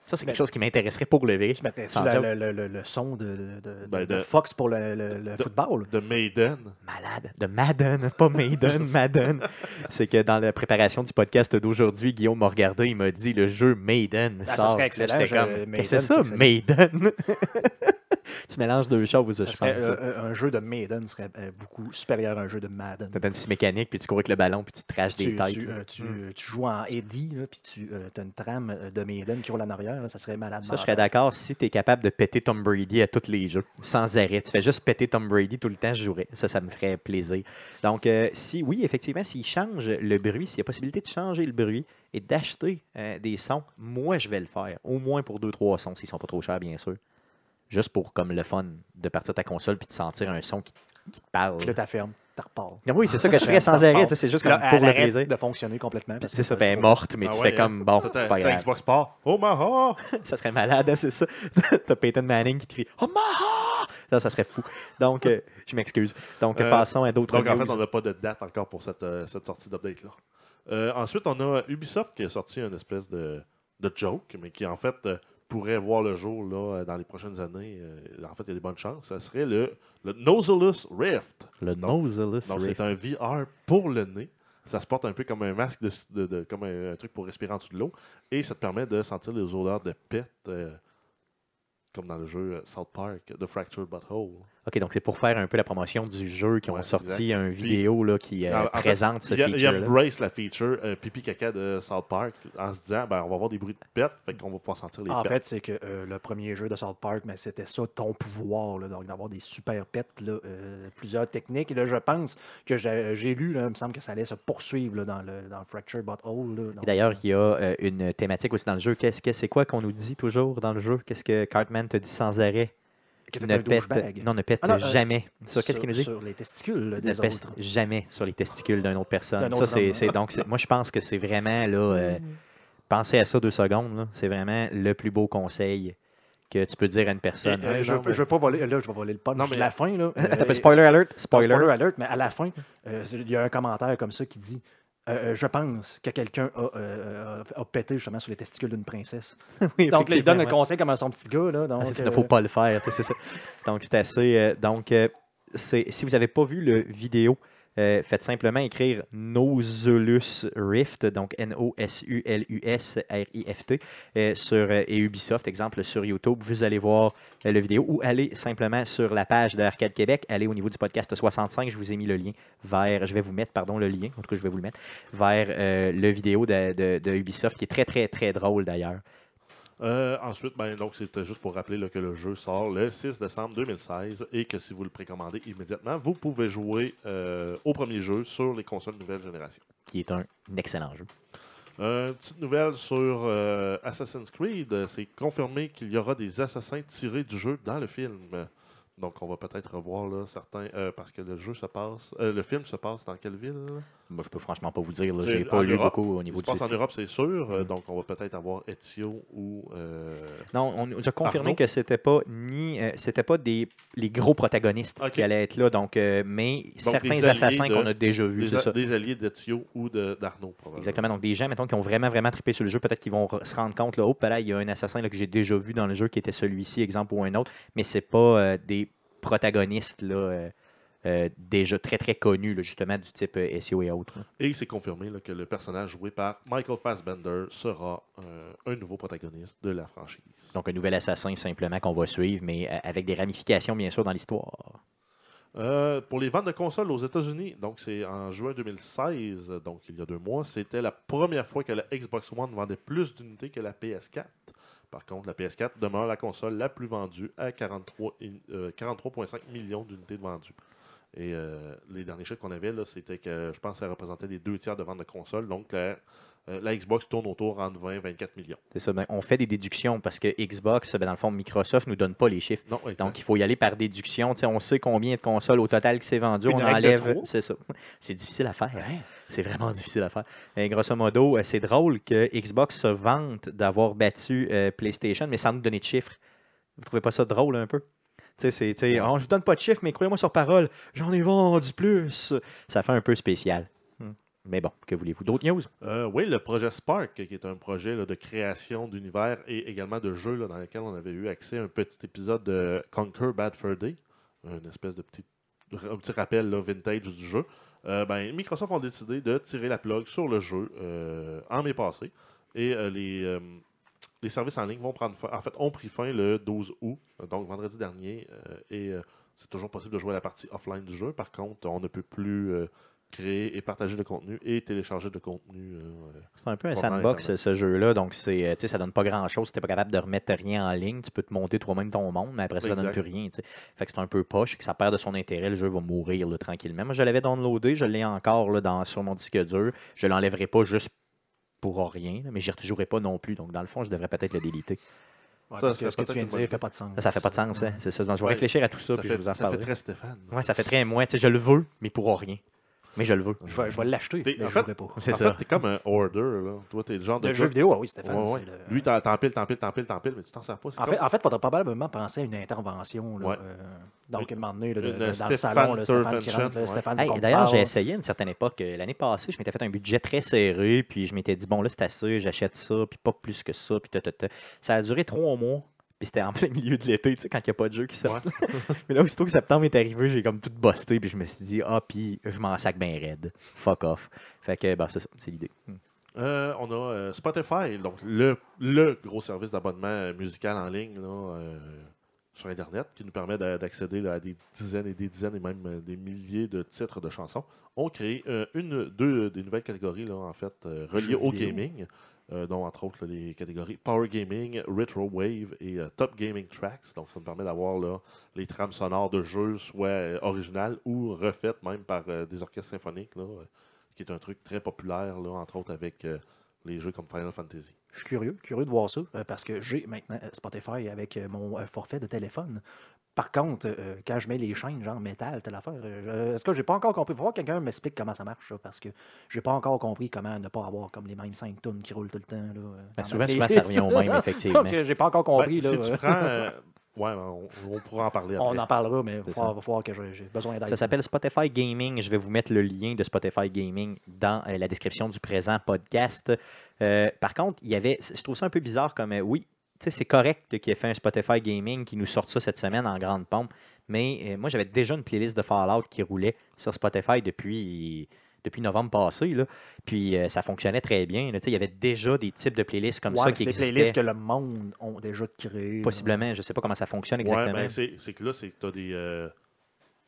Ça, c'est Ben- quelque chose qui m'intéresserait pour le vrai. Tu joke. le, le- le- le son de, de, de- Ben, de de- Fox pour le, le- le de- football? De Maiden. Malade. De Madden, pas Maiden, Madden. C'est que dans la préparation du podcast d'aujourd'hui, Guillaume m'a regardé, il m'a dit le jeu Maiden Ah, ça serait excellent, comme, c'est ça, Maiden? tu mélanges deux choses, Ça je serait, pense. euh, un jeu de Maiden serait euh, beaucoup supérieur à un jeu de Madden. T'as une scie mécanique, puis tu cours avec le ballon, puis tu traches des Tu, têtes. tu, euh, tu, euh, tu joues en Eddie, là, puis tu as une trame de Maiden qui roule en arrière, là, ça serait malade. Ça, je serais d'accord si tu es capable de péter Tom Brady à tous les jeux, sans arrêt. Tu fais juste péter Tom Brady tout le temps, je jouerais. Ça, ça me ferait plaisir. Donc, si oui, effectivement, s'il change le bruit, s'il y a possibilité de changer le bruit et d'acheter euh, des sons, moi, je vais le faire. Au moins pour deux, trois sons, s'ils sont pas trop chers, bien sûr. Juste pour, comme le fun, de partir ta console puis de sentir un son qui, qui te parle. Puis là, ta ferme, tu repars. Ah Oui, c'est ça que je ferais sans arrêt. C'est juste comme Là, pour le plaisir. de fonctionner complètement. C'est ça, ben, trop- morte, mais Ah tu ouais, fais comme, bon, T'as c'est pas ta grave. Xbox part. Omaha! Ça serait malade, hein, c'est ça. T'as Peyton Manning qui crie Omaha! Là, ça serait fou. Donc, euh, je m'excuse. Donc, Euh, passons à d'autres Donc, en fait, on n'a pas de date encore pour cette, euh, cette sortie d'update-là. Euh, ensuite, on a Ubisoft qui a sorti une espèce de, de joke, mais qui, en fait, euh, pourrait voir le jour là, euh, dans les prochaines années. Euh, en fait, il y a des bonnes chances. Ça serait le, le Noseless Rift. Le Donc, Rift. c'est un VR pour le nez. Ça se porte un peu comme un masque, de, de- de- comme un, un truc pour respirer en dessous de l'eau. Et ça te permet de sentir les odeurs de pet, euh, comme dans le jeu South Park, The Fractured Butthole. OK, donc c'est pour faire un peu la promotion du jeu qui ont Ouais, sorti exact. un vidéo là, qui euh, En- en fait, présente ce il, a- il feature-là. embrace la feature euh, pipi caca de South Park en se disant ben, on va avoir des bruits de pets, fait qu'on va pouvoir sentir les En pets. fait, c'est que euh, le premier jeu de South Park, mais c'était ça ton pouvoir, là, donc d'avoir des super pets, là, euh, plusieurs techniques. Et là, je pense que j'ai lu, là, il me semble que ça allait se poursuivre là, dans, le, dans Fracture Butthole. D'ailleurs, il y a euh, une thématique aussi dans le jeu. Qu'est-ce que c'est quoi qu'on nous dit toujours dans le jeu? Qu'est-ce que Cartman te dit sans arrêt? Ne un pète, non, ne pète Ah non, euh, jamais. Sur qu'est-ce qu'il nous dit? Sur les testicules ne autres. jamais sur les testicules d'une autre personne. D'un Ça, c'est, donc, c'est- moi, je pense que c'est vraiment là. euh, pensez à ça deux secondes. là. C'est vraiment le plus beau conseil que tu peux dire à une personne. Et, Euh, Euh, je non, je mais- veux pas voler, là, je vais voler le punch Non, mais- la fin. Là, Euh, spoiler alert? Spoiler. spoiler alert, mais à la fin, euh, il y a un commentaire comme ça qui dit euh, euh, Je pense que quelqu'un a, euh, a- pété justement sur les testicules d'une princesse. Oui, Donc, là, il donne un conseil comme à son petit gars. Là, donc, Ah, ça, euh, ne faut pas le faire. Donc, c'est assez. donc, si vous n'avez pas vu le vidéo, euh, faites simplement écrire Nosulus Rift, donc N-O-S-U-L-U-S-R-I-F-T, euh, sur euh, et Ubisoft, exemple sur YouTube. Vous allez voir le vidéo ou allez simplement sur la page de Arcade Québec, allez au niveau du podcast 65. Je vous ai mis le lien vers. Je vais vous mettre, pardon, le lien, en tout cas, je vais vous le mettre, vers le vidéo de Ubisoft qui est très, très, très drôle d'ailleurs. Euh, ensuite, ben, donc c'était juste pour rappeler là, que le jeu sort le 6 décembre 2016 et que si vous le précommandez immédiatement, vous pouvez jouer euh, au premier jeu sur les consoles nouvelle génération. qui est un excellent jeu. Euh, petite nouvelle sur euh, Assassin's Creed. C'est confirmé qu'il y aura des assassins tirés du jeu dans le film. Donc, on va peut-être revoir là, certains. parce que le jeu se passe. le film se passe dans quelle ville? Moi, je peux franchement pas vous dire. C'est J'ai pas en lu Europe. beaucoup au niveau du passe en film. Europe, c'est sûr. euh, donc, on va peut-être avoir Ezio ou. euh, Non, on nous a confirmé Arnaud? que c'était pas ni euh, c'était pas des les gros protagonistes qui allaient être là. Donc, euh, mais certains assassins qu'on a déjà vus, des, ça. des alliés d'Ezio ou d'Arnaud, probablement. Exactement. Donc, des gens, mettons, qui ont vraiment, vraiment trippé sur le jeu, peut-être qu'ils vont se rendre compte, là, oh, là, il y a un assassin là, que j'ai déjà vu dans le jeu qui était celui-ci, exemple, ou un autre, mais c'est pas des protagonistes là, euh, déjà très, très connus, là, justement, du type euh, SEO et autres. là. Et c'est confirmé là, que le personnage joué par Michael Fassbender sera euh, un nouveau protagoniste de la franchise. Donc, un nouvel assassin, simplement, qu'on va suivre, mais avec des ramifications, bien sûr, dans l'histoire. Pour les ventes de consoles aux États-Unis, donc c'est en juin 2016, donc il y a deux mois, c'était la première fois que la Xbox One vendait plus d'unités que la PS4. Par contre, la PS4 demeure la console la plus vendue à 43 in- euh, 43,5 millions d'unités vendues. Et euh, les derniers chiffres qu'on avait, là, c'était que je pense que ça représentait les deux tiers de ventes de consoles. Donc la, euh, la Xbox tourne autour entre 20 et 24 millions. C'est ça. ben, on fait des déductions parce que Xbox, ben, dans le fond, Microsoft nous donne pas les chiffres. Non. Donc, il faut y aller par déduction. On sait combien de consoles au total qui s'est vendu. Une on enlève. C'est ça. C'est difficile à faire. C'est vraiment difficile à faire. Et grosso modo, euh, c'est drôle que Xbox se vante d'avoir battu euh, PlayStation, mais sans nous donner de chiffres. Vous trouvez pas ça drôle un peu? Tu sais, c'est, tu sais, Oh, je vous donne pas de chiffres, mais croyez-moi sur parole, j'en ai vendu plus. Ça fait un peu spécial. Hmm. Mais bon, que voulez-vous? D'autres news? Euh, oui, le projet Spark, qui est un projet là, de création d'univers et également de jeu là, dans lequel on avait eu accès à un petit épisode de Conquer Bad Fur Day, une espèce de petit, un petit rappel là, vintage du jeu. Euh, ben, Microsoft ont décidé de tirer la plug sur le jeu euh, en mai passé. Et les, les services en ligne vont prendre fin, en fait, ont pris fin le 12 août, donc vendredi dernier. euh, et euh, c'est toujours possible de jouer à la partie offline du jeu. Par contre, on ne peut plus euh, créer et partager de contenu et télécharger de contenu. euh, C'est un peu un sandbox, Internet. ce jeu-là. Donc, c'est, tu sais, ça donne pas grand-chose si tu pas capable de remettre rien en ligne. Tu peux te monter toi-même ton monde, mais après ça, ça donne Exact. plus rien. tu sais. Fait que c'est un peu poche, que ça perd de son intérêt. Le jeu va mourir là, tranquillement. Moi, je l'avais downloadé, je l'ai encore là, dans, sur mon disque dur. Je l'enlèverai pas juste pour rien, mais j'y rejouerai pas non plus. Donc, dans le fond, je devrais peut-être le déliter. Ouais, Ça, parce ça que ce que tu viens de dire bonne fait pas de sens. Ça, ça fait pas de sens, hein? C'est ça. Donc, je vais Ouais. réfléchir à tout ça, ça puis fait, je vous en ça fait parlerai. très Stéphane. Ouais, ça fait très moins. Tu sais, je le veux, mais pour rien. Mais je le veux. Je vais, je vais l'acheter, mais je jouerai pas. C'est en ça. fait, t'es comme un order. Là. Toi, t'es le genre de. Le gars- jeu vidéo, ah oui, Stéphane. Ouais, ouais. c'est le- Lui, t'en t'en piles, t'en piles, t'en piles, t'en piles, mais tu t'en sers pas. c'est En comme- fait, en fait, il faudrait probablement penser à une intervention. Là, Ouais. euh, donc, Une- à un moment donné, là, de- une de- dans le Stéphane salon, là, Stéphane qui rentre, là, ouais. Stéphane Hey, qu'on D'ailleurs, parle. j'ai essayé à une certaine époque. euh, L'année passée, je m'étais fait un budget très serré, puis je m'étais dit, bon, là, c'est assez, j'achète ça, puis pas plus que ça, puis ta, ta, ta. Ça a duré trois mois, puis c'était en plein milieu de l'été, tu sais, quand il n'y a pas de jeu qui sort. Mais là, aussitôt que septembre est arrivé, j'ai comme tout busté, puis je me suis dit, ah, puis je m'en sac bien raide. Fuck off. Fait que, bah, c'est ça, c'est l'idée. Hmm. Euh, on a euh, Spotify, donc le, le gros service d'abonnement euh, musical en ligne là, euh, sur Internet qui nous permet d'a- d'accéder à des dizaines et des dizaines et même des milliers de titres de chansons. On crée une, deux des nouvelles catégories là, en fait reliées au gaming, euh, dont entre autres les catégories Power Gaming, Retro Wave et euh, Top Gaming Tracks. Donc ça nous permet d'avoir les trames sonores de jeux, soit euh, originales ou refaites même par des orchestres symphoniques. Là, euh, qui est un truc très populaire, là, entre autres avec les jeux comme Final Fantasy. Je suis curieux, curieux de voir ça, parce que j'ai maintenant Spotify avec mon forfait de téléphone. Par contre, euh, quand je mets les chaînes, genre métal, telle affaire, euh, est-ce que j'ai pas encore compris? Il faut voir que quelqu'un m'explique comment ça marche, ça, parce que j'ai pas encore compris comment ne pas avoir comme les mêmes 5 tonnes qui roulent tout le temps. Là, euh, Ben, souvent, souvent, ça revient au même, effectivement. Donc, euh, j'ai pas encore compris. Ben, là, si euh, tu prends. euh, ouais, on, on pourra en parler après. on en parlera, mais il va falloir que j'ai besoin d'aide. Ça s'appelle Spotify Gaming. Je vais vous mettre le lien de Spotify Gaming dans euh, la description du présent podcast. Euh, par contre, il y avait, je trouve ça un peu bizarre comme, euh, oui, c'est correct qu'il ait fait un Spotify Gaming qui nous sorte ça cette semaine en grande pompe, mais euh, moi, j'avais déjà une playlist de Fallout qui roulait sur Spotify depuis, depuis novembre passé, là. puis euh, ça fonctionnait très bien. là. Tu sais, Il y avait déjà des types de playlists comme Ouais, ça qui c'est des existaient. playlists que le monde ont déjà créées. là. Possiblement, je ne sais pas comment ça fonctionne Ouais, exactement. ben, c'est que là, c'est que tu as des, euh,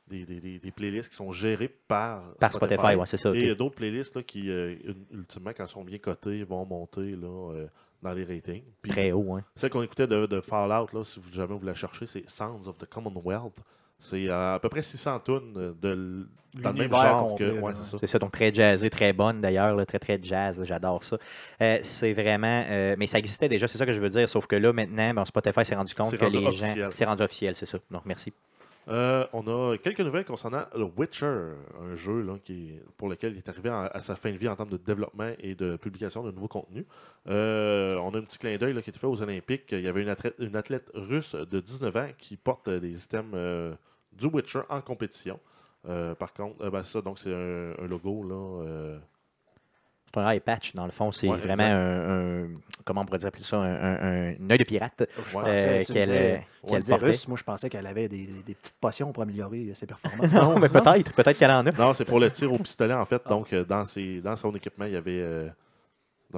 des, des, des- des playlists qui sont gérées par, Par Spotify, ouais, c'est ça. ok. Et il y a d'autres playlists là, qui, euh, ul- ultimement, quand elles sont bien cotées, vont monter là, euh, dans les ratings. Puis, Très haut, hein. Celle qu'on écoutait de, de Fallout, là, si vous jamais vous la cherchez, c'est Sounds of the Commonwealth. C'est euh, à peu près 600 tonnes de, dans le même L'univers genre que. Ouais, c'est ça. C'est ça, donc très jazzé, très bonne d'ailleurs, là, très très jazz, là, j'adore ça. Euh, c'est vraiment, euh, mais ça existait déjà, c'est ça que je veux dire, sauf que là maintenant, bon, Spotify s'est rendu compte C'est que rendu les officiel. gens, c'est rendu officiel, c'est ça. Donc merci. Euh, on a quelques nouvelles concernant The Witcher, un jeu là, qui pour lequel il est arrivé à, sa fin de vie en termes de développement et de publication de nouveaux contenus. Euh, on a un petit clin d'œil qui été fait aux Olympiques. Il y avait une athlète, russe de 19 ans qui porte euh, des items du Witcher en compétition. Par contre, ben, ça, donc c'est un, un logo là. Euh, C'est un eye patch, dans le fond, c'est Ouais, vraiment un, un- comment on pourrait dire plus ça, un, un- un œil de pirate Ouais. euh, qu'elle euh, tu qu'elle russe, moi je pensais qu'elle avait des, des petites potions pour améliorer ses performances. Non, mais peut-être, peut-être qu'elle en a. Non, c'est pour le tir au pistolet, en fait. Donc, euh, dans, ses, dans son équipement, il y avait.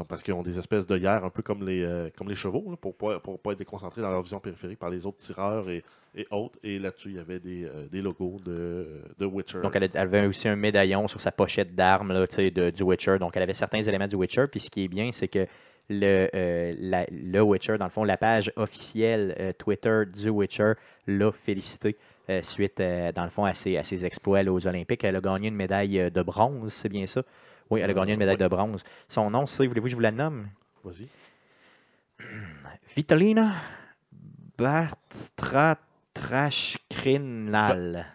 Parce qu'ils ont des espèces de un peu comme les, euh, chevaux, pour ne pas, être déconcentrés dans leur vision périphérique par les autres tireurs et, autres. Et là-dessus, il y avait des, euh, logos de, Witcher. Donc, elle, avait aussi un médaillon sur sa pochette d'armes du Witcher. Donc, elle avait certains éléments du Witcher. Puis, ce qui est bien, c'est que le, euh, Witcher, dans le fond, la page officielle Twitter du Witcher l'a félicité suite, dans le fond, à ses, à exploits aux Olympiques. Elle a gagné une médaille de bronze, c'est bien ça? Oui, elle a gagné une médaille de bronze. Son nom, c'est, voulez-vous que je vous la nomme? Vas-y. Vitalina Bartratrashkrinal.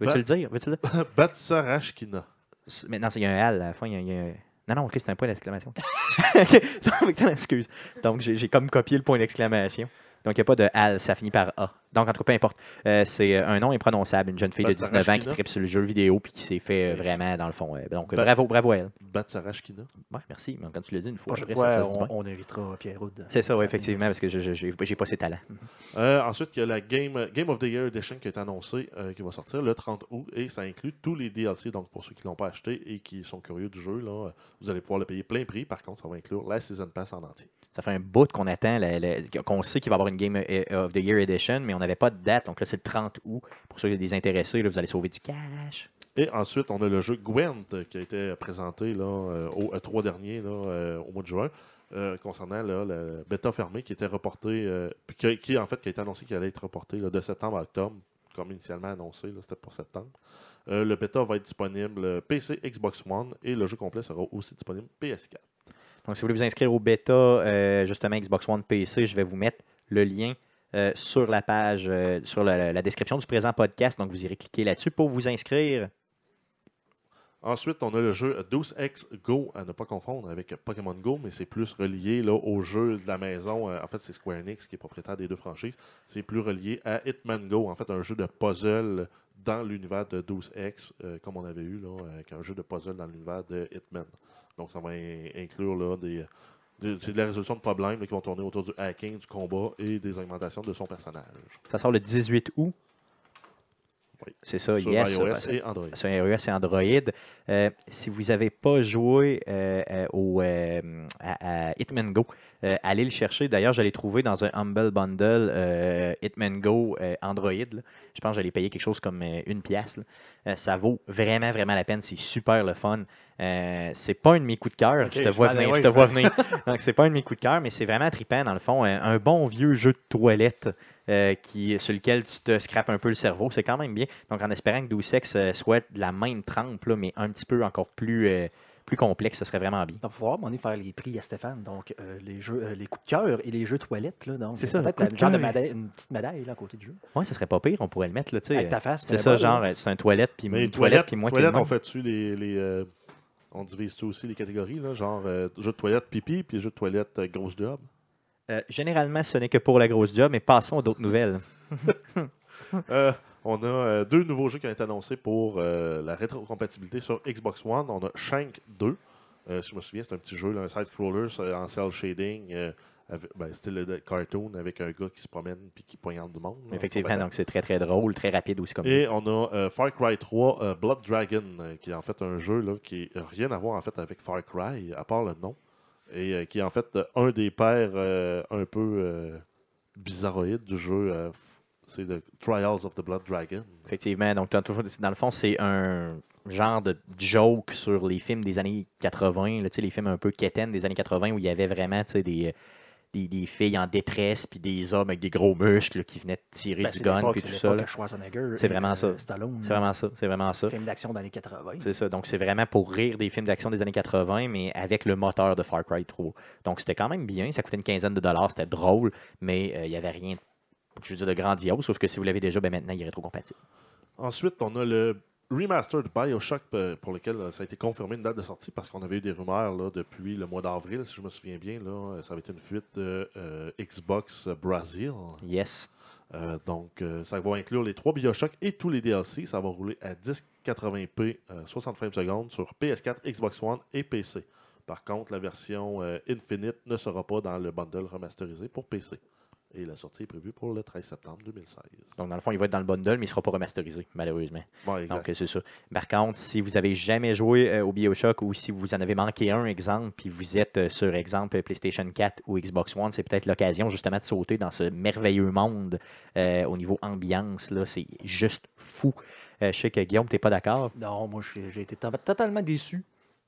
Veux-tu le dire? Veux-tu le dire? Batsarashkina. S- Maintenant, il y a un L à la fin. il y a- il y a un- Non, non, ok, c'est un point d'exclamation. Donc, attends, excuse. Donc, j'ai comme copié le point d'exclamation. Donc, il n'y a pas de Al, ça finit par A. Donc, en tout cas, peu importe. Euh, c'est euh, un nom imprononçable, une jeune fille de 19 ans qui tripe sur le jeu vidéo puis qui s'est fait euh, vraiment, dans le fond. euh, donc, Bat- bravo, bravo à elle. Batsarashkina. Ouais, merci. Mais quand tu l'as dit une fois, après, ça, fois, ça dit on, on invitera Pierre Houd. C'est ça, oui, effectivement, parce que je n'ai pas ses talents. Euh, ensuite, il y a la Game, Game of the Year Edition qui est annoncée, qui va sortir le 30 août, et ça inclut tous les DLC. Donc, pour ceux qui ne l'ont pas acheté et qui sont curieux du jeu, là, vous allez pouvoir le payer plein prix. Par contre, ça va inclure la Season Pass en entier. Ça fait un bout qu'on attend, qu'on sait qu'il va y avoir une Game of the Year Edition, mais on n'avait pas de date. Donc là, c'est le 30 août. Pour ceux qui sont des intéressés, là, vous allez sauver du cash. Et ensuite, on a le jeu Gwent euh, qui a été présenté là, euh, au E3 dernier, là, euh, au mois de juin, euh, concernant là, le bêta fermé qui était reporté, euh, qui, en fait qui a été annoncé qu'il allait être reporté de septembre à octobre, comme initialement annoncé, c'était pour septembre. Euh, le bêta va être disponible euh, PC, Xbox One et le jeu complet sera aussi disponible PS4. Donc, si vous voulez vous inscrire au bêta, euh, justement, Xbox One PC, je vais vous mettre le lien euh, sur la page, euh, sur la, description du présent podcast. Donc, vous irez cliquer là-dessus pour vous inscrire. Ensuite, on a le jeu Deus Ex Go, à ne pas confondre avec Pokémon Go, mais c'est plus relié là, au jeu de la maison. En fait, c'est Square Enix qui est propriétaire des deux franchises. C'est plus relié à Hitman Go, en fait, un jeu de puzzle dans l'univers de Deus Ex, euh, comme on avait eu là, avec un jeu de puzzle dans l'univers de Hitman. Donc, ça va in- inclure là, des, c'est de la résolution de problèmes qui vont tourner autour du hacking, du combat et des augmentations de son personnage. Ça sort le 18 août. Oui. C'est ça, sur yes. iOS et Android. sur iOS et Android. Euh, si vous n'avez pas joué euh, euh, au, euh, à, à Hitman Go, allez le chercher. D'ailleurs, je l'ai trouvé dans un Humble Bundle Hitman Go Android. là. Je pense que j'allais payer quelque chose comme une pièce. ça vaut vraiment, vraiment la peine. C'est super le fun. Euh, c'est pas un de mes coups de cœur. Je te vois venir. ouais, je te vois venir. Donc, c'est pas un de mes coups de cœur, mais c'est vraiment trippant, dans le fond. Un, un bon vieux jeu de toilette euh, qui, sur lequel tu te scrapes un peu le cerveau. C'est quand même bien. Donc, en espérant que Deus Ex euh, soit de la même trempe, là, mais un petit peu encore plus, euh, plus complexe, ce serait vraiment bien. Il va falloir est faire les prix à Stéphane. Donc, euh, les, jeux, euh, les coups de cœur et les jeux toilettes. Là, donc, C'est ça, Peut-être un genre de cœur. médaille- une petite médaille là, à côté du jeu. Ouais, ce serait pas pire. On pourrait le mettre, là, tu sais. Avec ta face. C'est ça, genre, là. c'est un toilette, puis Mais une toilette, puis moi qui toilette, on même. fait-tu les. les euh, on divise-tu aussi les catégories, là, genre euh, jeu de toilette pipi, puis jeu de toilette euh, grosse job? Euh, généralement, ce n'est que pour la grosse job, mais passons à d'autres nouvelles. Euh, on a euh, deux nouveaux jeux qui ont été annoncés pour la rétrocompatibilité sur Xbox One. On a Shank 2. Euh, si je me souviens, c'est un petit jeu, là, un side-scroller en cell shading. avec- ben, style de cartoon avec un gars qui se promène puis qui poignarde du monde. là, Effectivement, donc c'est très très drôle, très rapide aussi comme Et on a Far Cry 3 euh, Blood Dragon, qui est en fait un jeu là, qui n'a rien à voir en fait avec Far Cry, à part le nom. Et euh, qui est en fait euh, un des pères euh, un peu bizarroïdes du jeu. c'est The Trials of the Blood Dragon. Effectivement, donc toujours, dans le fond, c'est un genre de joke sur les films des années 80, là, tu sais, les films un peu quétaines des années 80 où il y avait vraiment des, des, des filles en détresse, puis des hommes avec des gros muscles qui venaient tirer Ben, du c'est gun, puis c'est tout ça. Schwarzenegger C'est vraiment euh, ça. Stallone. C'est vraiment ça, c'est vraiment ça. Film d'action dans les 80. C'est ça. Donc, c'est vraiment pour rire des films d'action des années 80, mais avec le moteur de Far Cry 3. Donc, c'était quand même bien. Ça coûtait une quinzaine de dollars. C'était drôle, mais euh, il n'y avait rien, je veux dire, de grandiose. Sauf que si vous l'avez déjà, ben maintenant, il est rétrocompatible. Ensuite, on a le remaster de Bioshock euh, pour lequel euh, ça a été confirmé une date de sortie parce qu'on avait eu des rumeurs là, depuis le mois d'avril, si je me souviens bien. Là, euh, ça avait été une fuite de euh, Xbox Brazil. Yes. Euh, donc, euh, ça va inclure les trois Bioshock et tous les DLC. Ça va rouler à 1080p, euh, 60 frames secondes sur PS4, Xbox One et PC. Par contre, la version Infinite ne sera pas dans le bundle remasterisé pour PC. Et la sortie est prévue pour le 13 septembre 2016. Donc, dans le fond, il va être dans le bundle, mais il ne sera pas remasterisé, malheureusement. Bon, exact. Donc, euh, c'est ça. Par contre, si vous avez jamais joué euh, au Bioshock ou si vous en avez manqué un, exemple, puis vous êtes euh, sur, exemple, PlayStation 4 ou Xbox One, c'est peut-être l'occasion justement de sauter dans ce merveilleux monde euh, au niveau ambiance. là. C'est juste fou. Euh, je sais que Guillaume, tu n'es pas d'accord? Non, moi, je suis- j'ai été to- totalement déçu.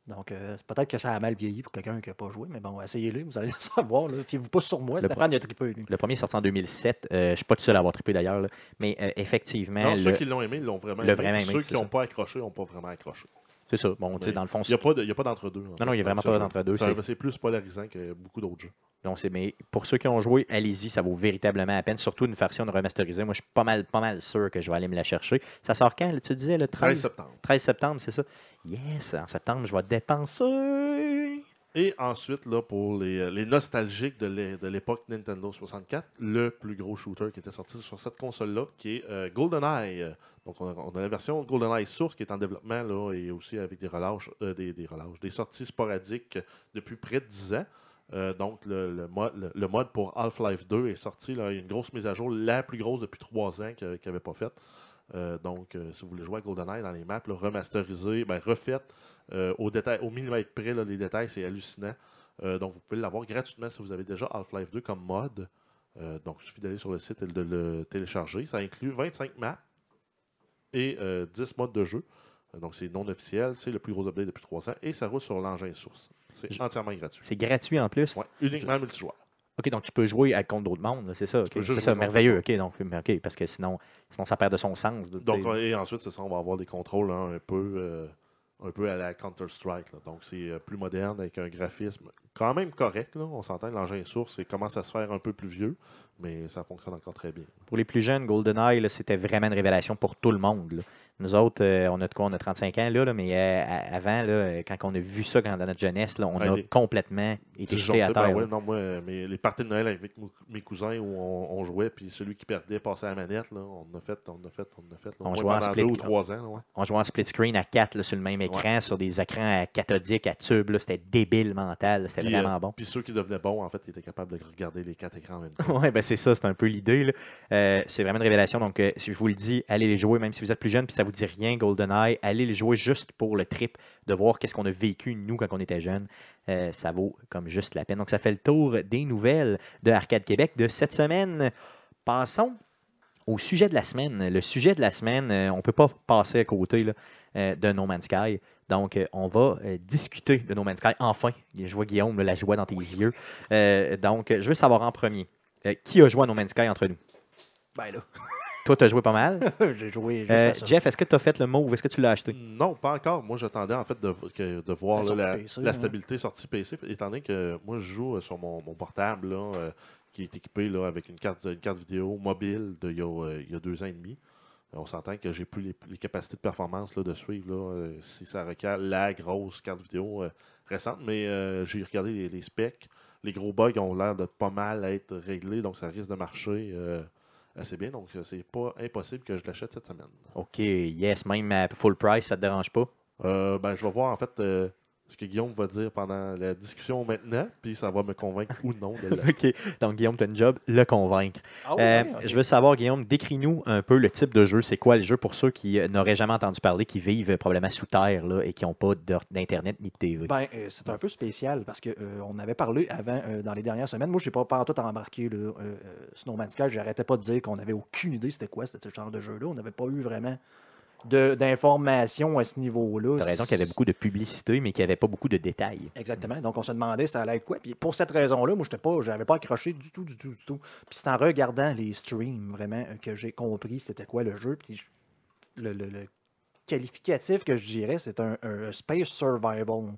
Donc, euh, peut-être que ça a mal vieilli pour quelqu'un qui n'a pas joué, mais bon, essayez-le, vous allez le savoir. Fiez-vous pas sur moi, Le Stéphane, il a trippé, lui. Le premier est sorti en 2007. Euh, je ne suis pas tout seul à avoir trippé d'ailleurs. Mais euh, effectivement, Non, ceux le- qui l'ont aimé, ils l'ont vraiment le aimé. vraiment aimé, Ceux qui n'ont pas accroché, n'ont pas vraiment accroché. c'est ça. Bon, tu sais, dans le fond, Il n'y a pas de- il y a pas d'entre-deux. en fait, non, il y a vraiment pas d'entre-deux, c'est- plus polarisant que beaucoup d'autres jeux. Donc, c'est- mais pour ceux qui ont joué, allez-y, ça vaut véritablement la peine. Surtout une version remasterisée. Moi, je suis pas mal, pas mal sûr que je vais aller me la chercher. Ça sort quand, tu disais, le 13 13, septembre. 13 septembre, c'est ça? Yes, en septembre, je vais dépenser. Et ensuite, là, pour les, les nostalgiques de l'é- de l'époque Nintendo 64, le plus gros shooter qui était sorti sur cette console-là, qui est euh, GoldenEye. Donc, on a, la version GoldenEye Source qui est en développement, là, et aussi avec des relâches, euh, des, sorties sporadiques depuis près de 10 ans. Euh, donc, le, le mode, pour Half-Life 2 est sorti. Là, il y a une grosse mise à jour, la plus grosse depuis 3 ans qu'il n'avait pas faite. Euh, donc, euh, si vous voulez jouer à GoldenEye dans les maps, là, remasterisées, ben, refaites euh, au, détail, au millimètre près, là, les détails, c'est hallucinant. Donc, vous pouvez l'avoir gratuitement si vous avez déjà Half-Life 2 comme mode. Donc, il suffit d'aller sur le site et de le télécharger. Ça inclut 25 maps et euh, 10 modes de jeu. Donc, c'est non officiel. C'est le plus gros update depuis 3 ans. Et ça roule sur l'engin source. C'est entièrement gratuit. C'est gratuit en plus. Ouais, uniquement multijoueur. OK, donc tu peux jouer à contre d'autres mondes, c'est ça. C'est ça, merveilleux. OK, donc, OK, parce que sinon, sinon, ça perd de son sens. Donc, et ensuite, c'est ça, on va avoir des contrôles hein, un peu. euh, un peu à la Counter-Strike. Donc, c'est euh, plus moderne avec un graphisme quand même correct. Là. On s'entend, l'engin source il commence à se faire un peu plus vieux, mais ça fonctionne encore très bien. Pour les plus jeunes, GoldenEye, c'était vraiment une révélation pour tout le monde. là. Nous autres, euh, on a de quoi? On a 35 ans, là, là, mais euh, avant, là, euh, quand on a vu ça quand, dans notre jeunesse, là, on Ouais, a les- complètement été jeté à ben terre. ouais, là. non, moi, mais les parties de Noël avec mes cousins où on, on jouait, puis celui qui perdait passait à la manette, là, on a fait, on a fait, on a fait. On jouait en split. deux ou trois ans. ouais. On jouait en split screen à 4 sur le même écran, sur des écrans à cathodiques, à tube. C'était débile mental. C'était vraiment euh, bon. Puis ceux qui devenaient bons, en fait, ils étaient capables de regarder les quatre écrans en même temps. Oui, ben c'est ça, c'est un peu l'idée. c'est vraiment une révélation. Donc, si je vous le dis, allez les jouer, même si vous êtes plus jeune puis ça vous dit rien, GoldenEye, allez les jouer juste pour le trip de voir qu'est-ce qu'on a vécu, nous, quand on était jeunes. Euh, ça vaut comme juste la peine. Donc, ça fait le tour des nouvelles de Arcade Québec de cette semaine. Passons au sujet de la semaine. Le sujet de la semaine, euh, on ne peut pas passer à côté là, euh, de No Man's Sky. Donc, on va discuter de No Man's Sky. Enfin, je vois Guillaume, la joie dans tes yeux. Euh, donc, je veux savoir en premier, qui a joué à No Man's Sky entre nous? Ben là, Toi, tu as joué pas mal. j'ai joué juste Euh, à ça. Jeff, est-ce que tu as fait le move? Est-ce que tu l'as acheté? Non, pas encore. Moi, j'attendais en fait de, que- de voir La là, sortie la, PC, la hein. stabilité sortie PC, étant donné que moi, je joue euh, sur mon, mon portable là, euh, qui est équipé là, avec une carte, une carte vidéo mobile d'il y, a, euh, il y a deux ans et demi. Euh, On s'entend que j'ai plus les, les capacités de performance là, de suivre là, euh, si ça requiert la grosse carte vidéo euh, récente, mais euh, j'ai regardé les, les specs. Les gros bugs ont l'air de pas mal être réglés, donc ça risque de marcher euh, assez bien. Donc, euh, c'est pas impossible que je l'achète cette semaine. OK, yes, même à full price, ça te dérange pas? Euh, ben, je vais voir en fait euh, ce que Guillaume va dire pendant la discussion maintenant, puis ça va me convaincre ou non de. OK, donc Guillaume, tu as une job, le convaincre. Ah Euh. Je veux savoir, Guillaume, décris-nous un peu le type de jeu. C'est quoi le jeu pour ceux qui euh, n'auraient jamais entendu parler, qui vivent euh, probablement sous terre là, et qui n'ont pas d'Internet ni de TV? Ben, euh, c'est un peu spécial parce qu'on avait parlé avant, euh, dans les dernières semaines. Moi, je n'ai pas, pas en tout embarqué là, euh, euh, Snowman's Sky. J'arrêtais pas de dire qu'on n'avait aucune idée c'était quoi, c'était ce genre de jeu-là. On n'avait pas eu vraiment d'informations à ce niveau-là. Tu as raison qu'il y avait beaucoup de publicité, mais qu'il n'y avait pas beaucoup de détails. Exactement. Donc, on se demandait ça allait être quoi? Puis pour cette raison-là, moi, je n'avais pas accroché du tout, du tout, du tout. Puis c'est en regardant les streams, vraiment, euh, que j'ai compris c'était quoi le jeu. Puis le, le- le qualificatif que je dirais, c'est un, un space survival.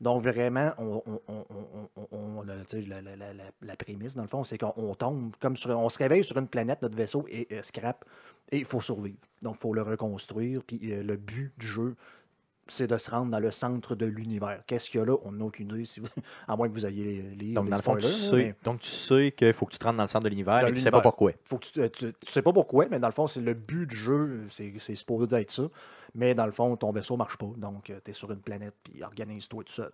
Donc, vraiment, on, la, prémisse, dans le fond, c'est qu'on on tombe comme sur. On se réveille sur une planète, notre vaisseau est euh, scrap, et il faut survivre. Donc, il faut le reconstruire. Puis euh, le but du jeu, c'est de se rendre dans le centre de l'univers. Qu'est-ce qu'il y a là? On n'a aucune idée, si vous- à moins que vous ayez les, Donc, les dans le fond, tu spoilers, là, sais, mais donc, tu sais qu'il faut que tu te rendes dans le centre de l'univers, mais tu ne sais pas pourquoi. faut que tu, tu, tu sais pas pourquoi, mais dans le fond, c'est le but du jeu, c'est c'est supposé d'être ça. Mais dans le fond, ton vaisseau marche pas. Donc, tu es sur une planète, puis organise-toi tout seul.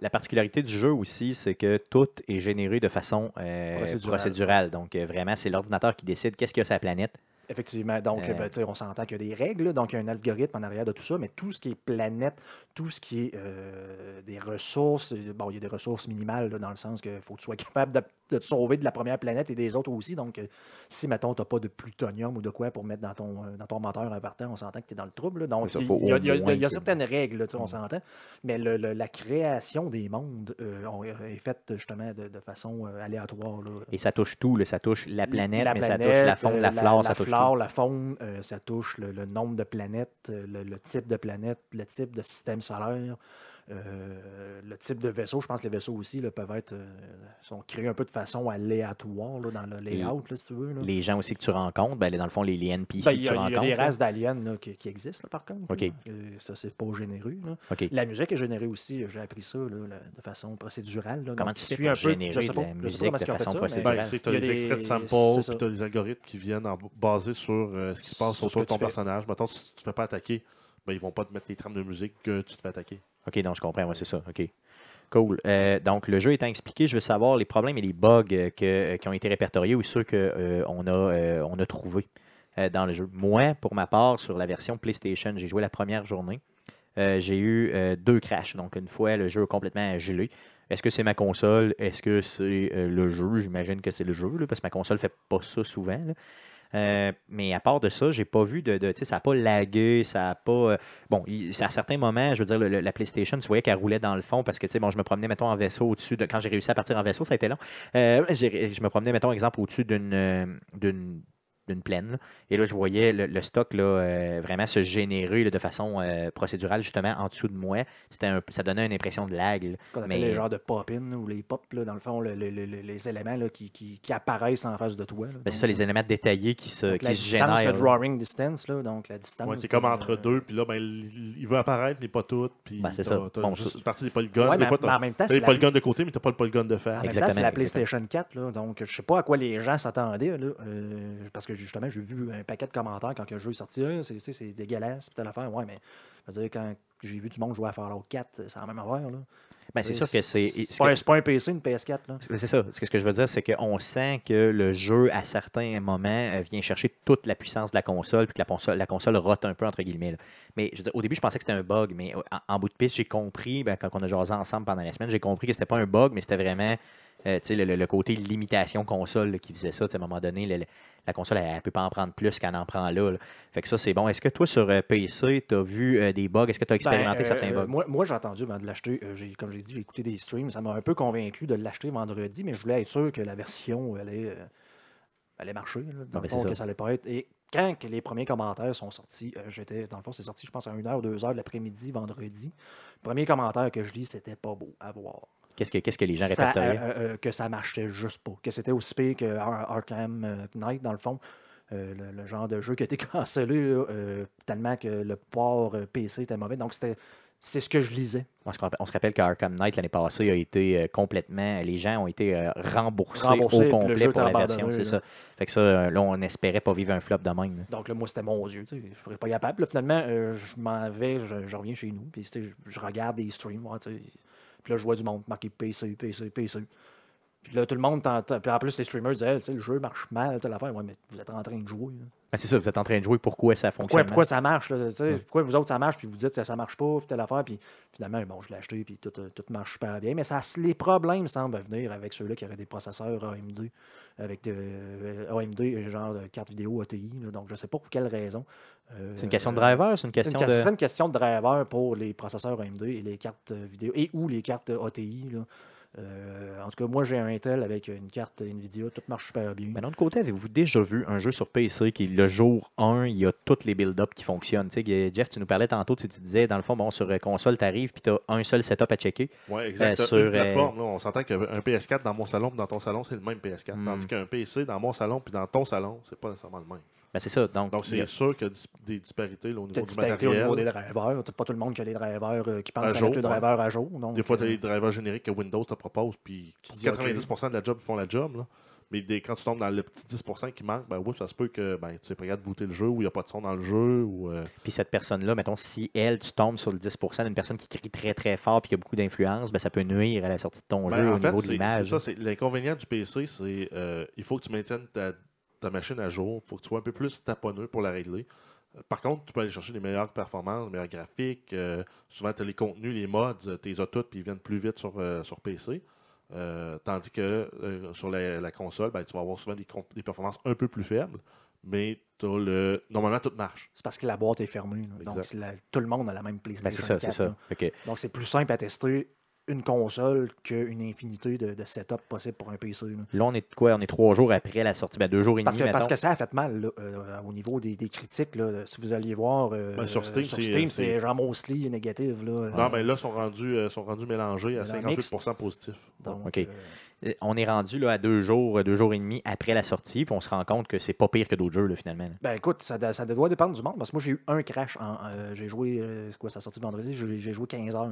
La particularité du jeu aussi, c'est que tout est généré de façon euh, Procédurale. procédurale. Donc, euh, vraiment, c'est l'ordinateur qui décide qu'est-ce qu'il y a sur la planète. Effectivement. Donc, Euh. ben, on s'entend qu'il y a des règles, là, donc il y a un algorithme en arrière de tout ça, mais tout ce qui est planète, tout ce qui est euh, des ressources, euh, bon, il y a des ressources minimales là, dans le sens qu'il faut que tu sois capable de, te sauver de la première planète et des autres aussi. Donc, euh, si, mettons, tu n'as pas de plutonium ou de quoi pour mettre dans ton, euh, dans ton moteur en partant, on s'entend que tu es dans le trouble. là. Donc, il y a, y y certaines règles, là, on Mm. s'entend, mais le- le- la création des mondes euh, est faite justement de, de façon aléatoire. là. Et ça touche tout. Ça touche la planète, La mais ça touche planète, la faune, la flore, ça touche flore, la faune, euh, ça touche le, le nombre de planètes, le, le type de planète, le type de système solaire, euh, le type de vaisseau. Je pense que les vaisseaux aussi là, peuvent être euh, sont créés un peu de façon aléatoire là, dans le layout, là, si tu veux. Les gens aussi que tu rencontres, ben, dans le fond, les, les NPC Ben, que tu a il y a rencontres. des races d'aliens là, qui, qui existent, là, par contre. Euh, ça, c'est pas généreux. La musique est générée aussi. J'ai appris ça de façon procédurale. là. Comment Donc, tu pour un peu. Je sais pas, la je sais pas musique de façon procédurale? Ben, c'est que tu as des extraits de samples, puis tu as des algorithmes qui viennent en- basés sur ce qui se passe autour de ton personnage. Mettons, si tu ne te fais pas attaquer, ben, ils vont pas te mettre les trames de musique que tu te fais attaquer. OK, donc je comprends, ouais, c'est ça. OK. Cool. Euh, donc, le jeu étant expliqué, je veux savoir les problèmes et les bugs euh, que- euh, qui ont été répertoriés ou ceux qu'on on a, a trouvés dans le jeu. Moi, pour ma part, sur la version PlayStation, j'ai joué la première journée. J'ai eu deux crashs. Donc, une fois, le jeu complètement gelé. Est-ce que c'est ma console? Est-ce que c'est le jeu? J'imagine que c'est le jeu, parce que ma console ne fait pas ça souvent. là. Euh, mais à part de ça, j'ai pas vu de. tu sais, ça n'a pas lagué, ça n'a pas. euh, bon, à certains moments, je veux dire, la PlayStation, tu voyais qu'elle roulait dans le fond parce que, tu sais, bon, je me promenais, mettons, en vaisseau au-dessus de. Quand j'ai réussi à partir en vaisseau, ça a été long. Euh, je me promenais, mettons, exemple, au-dessus d'une. D'une plaine. là. Et là, je voyais le, le stock là, euh, vraiment se générer là, de façon euh, procédurale, justement, en dessous de moi. C'était un- ça donnait une impression de lag. appelle Mais- les genres de pop-in ou les pop, là, dans le fond, le- le- le- le- les éléments là, qui, qui- qui apparaissent en face de toi. Ben, c'est ça, les éléments détaillés qui se, donc, qui la se distance, génèrent. le drawing distance, là, donc la distance. Ouais, t'es comme euh, entre deux, puis là, ben, il, veut apparaître, mais pas tout. Puis Ben, c'est ça. Bon, juste ça- une partie des polygones. Ouais, des fois, en même temps, t'as c'est les la, polygones de côté, mais t'as pas le polygone de en face. même temps, Exactement, c'est la. PlayStation 4, là, donc je sais pas à quoi les gens s'attendaient, là, euh, parce que justement, j'ai vu un paquet de commentaires quand le jeu est sorti, Ah, c'est, dégueulasse, telle affaire, ouais, mais je veux dire, quand j'ai vu du monde jouer à Fallout 4, c'est la même affaire, là. Ben, c'est sûr que c'est. C'est ce pas, pas un PC, une PS4, là. C'est ça. Ce que ce que je veux dire, c'est qu'on sent que le jeu, à certains moments, euh, vient chercher toute la puissance de la console, puis que la console, la console rote un peu, entre guillemets. là. Mais je veux dire, au début, je pensais que c'était un bug, mais en, en bout de piste, j'ai compris, ben, quand on a jasé ensemble pendant la semaine, j'ai compris que c'était pas un bug, mais c'était vraiment euh, le, côté limitation console là, qui faisait ça. À un moment donné, le- la console, elle ne peut pas en prendre plus qu'elle en prend là, là. Fait que ça, c'est bon. Est-ce que toi, sur euh, PC, tu as vu euh, des bugs? Est-ce que tu as expérimenté Ben, euh, certains bugs? moi, moi j'ai entendu avant de l'acheter. comme j'ai dit, j'ai écouté des streams. Ça m'a un peu convaincu de l'acheter vendredi, mais je voulais être sûr que la version allait, allait marcher. là, dans ben, le c'est fond, ça. que ça allait pas être. Et quand que les premiers commentaires sont sortis, euh, j'étais. Dans le fond, c'est sorti, je pense, à 1h ou 2h de l'après-midi, vendredi. Le premier commentaire que je lis, c'était pas beau à voir. Qu'est-ce que, qu'est-ce que les gens Ça, répertoriaient? euh, euh, que ça marchait juste pas. Que c'était aussi pire que Ar- Arkham euh, Knight, dans le fond. Euh, le, le genre de jeu qui a été cancellé euh, tellement que le port euh, PC était mauvais. Donc, c'était c'est ce que je lisais. On se, rappelle, rappelle qu'Arkham Knight l'année passée a été euh, complètement. Les gens ont été euh, remboursés, Remboursés, au le complet pour la version. C'est ça. Fait que ça, euh, là, on espérait pas vivre un flop de même. là. Donc là, moi, c'était mon Dieu. Je ne serais pas capable. Là, finalement, euh, je m'en vais, je, je reviens chez nous. Puis je, je regarde des streams. Puis là, je vois du monde marqué PC, PC, PC. Puis là, tout le monde. Puis en plus, les streamers disaient, le jeu marche mal, telle affaire. Ouais, mais vous êtes en train de jouer. Ben, c'est ça, vous êtes en train de jouer. Pourquoi ça Pourquoi, fonctionne pourquoi ça marche? là. Pourquoi vous autres, ça marche, puis vous dites que ça marche pas, puis telle affaire. Puis finalement, bon, je l'ai acheté, puis tout, euh, tout marche super bien. Mais ça, les problèmes semblent venir avec ceux-là qui auraient des processeurs AMD, avec des, euh, AMD, genre de carte vidéo ATI. là. donc, je sais pas pour quelle raison. Euh, C'est une question de euh, driver, c'est une question une, de. c'est une question de driver pour les processeurs AMD et les cartes euh, vidéo et ou les cartes euh, ATI. là. Euh, en tout cas, moi j'ai un Intel avec une carte Nvidia, tout marche super bien. Mais d'un autre côté, avez-vous déjà vu un jeu sur PC qui, le jour 1, il y a toutes les build-up qui fonctionnent? Tu sais, Jeff, tu nous parlais tantôt, tu tu disais, dans le fond, bon, sur euh, console, tu arrives puis tu as un seul setup à checker. Oui. Euh, Une sur, euh, plateforme, là, on s'entend qu'un PS4 dans mon salon et dans ton salon, c'est le même PS4. Hmm. Tandis qu'un PC dans mon salon puis dans ton salon, c'est pas nécessairement le même. Ben, c'est ça. Donc, Donc, a- c'est sûr qu'il y a dis- des disparités là, au niveau T'as du disparité au niveau des matériel. drivers. Pas tout le monde qui a des drivers euh, qui pensent à, jour, mettre le ouais. driver à jour. Donc, Des fois, tu as euh, des drivers génériques que Windows te propose, puis Tu dis, 90% de la job font la job. Là. Mais des- quand tu tombes dans le petit 10% qui manque, ben oui, ça se peut que ben, tu es pas capable de booter le jeu ou il n'y a pas de son dans le jeu. Ou, euh, Puis cette personne-là, mettons, si elle, tu tombes sur le 10% d'une personne qui crie très très fort puis qui a beaucoup d'influence, ben, ça peut nuire à la sortie de ton Ben, jeu au fait, niveau de l'image. c'est ça, c'est l'inconvénient du PC, c'est euh, il faut que tu maintiennes ta, ta machine à jour. Il faut que tu sois un peu plus taponneux pour la régler. Euh, Par contre, tu peux aller chercher des meilleures performances, des meilleurs graphiques. euh, souvent, tu as les contenus, les mods, tu les as toutes, puis ils viennent plus vite sur, euh, sur PC. Euh, tandis que euh, sur la, la console, ben, tu vas avoir souvent des, performances un peu plus faibles, mais t'as le... normalement, tout marche. C'est parce que la boîte est fermée. là. Donc, la- tout le monde a la même Ben, PlayStation c'est ça, 4. c'est ça. Donc, c'est plus simple à tester une console qu'une infinité de, de setup possible pour un PC. là. là, on est quoi? On est trois jours après la sortie. Ben, deux jours et Parce demi, que, parce que ça a fait mal là, euh, au niveau des, des critiques. là. si vous alliez voir euh, Ben, sur Steam, c'est- genre mostly négatif. Là, Non, Euh, mais là, ils sont rendus, euh, sont rendus mélangés à Dans 58% positifs. donc, OK. euh, Euh, On est rendu là, à deux jours, euh, deux jours et demi après la sortie, puis on se rend compte que c'est pas pire que d'autres jeux, là, finalement. là. Ben écoute, ça, ça doit dépendre du monde. Parce que moi, j'ai eu un crash. En, euh, j'ai joué, euh, quoi, ça sorti vendredi, j'ai, j'ai joué 15 heures.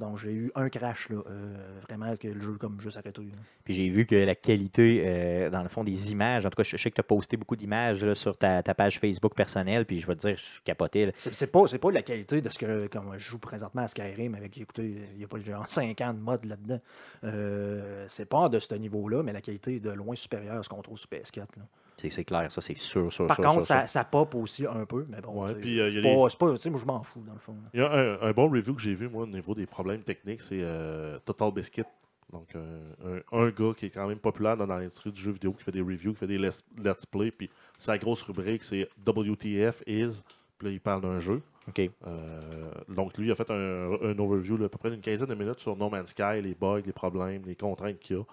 Donc j'ai eu un crash, là. euh, vraiment, que le jeu comme juste arrêté. là. Puis j'ai vu que la qualité, euh, dans le fond, des images, en tout cas, je sais que tu as posté beaucoup d'images là, sur ta, ta page Facebook personnelle, puis je vais te dire, je suis capoté. C'est, pas, pas la qualité de ce que comme je joue présentement à Skyrim avec, écoutez, il n'y a pas genre 5 ans de mode là-dedans. Euh, c'est pas de ce niveau-là, mais la qualité est de loin supérieure à ce qu'on trouve sur PS4. là. C'est c'est clair, ça, c'est sûr, sûr, Par sûr, contre, sûr, ça, ça pop aussi un peu, mais bon, Ouais, puis, euh, c'est, les- pas, c'est pas- tu sais, moi je m'en fous dans le fond. Il y a un, un bon review que j'ai vu, moi, au niveau des problèmes techniques, c'est euh, Total Biscuit. Donc, euh, un, un gars qui est quand même populaire dans l'industrie du jeu vidéo, qui fait des reviews, qui fait des let's, let's play, puis sa grosse rubrique, c'est WTF is, puis là, il parle d'un jeu. OK. Euh, donc, lui, il a fait un, un overview à peu près d'une quinzaine de minutes sur No Man's Sky, les bugs, les problèmes, les contraintes qu'il y a.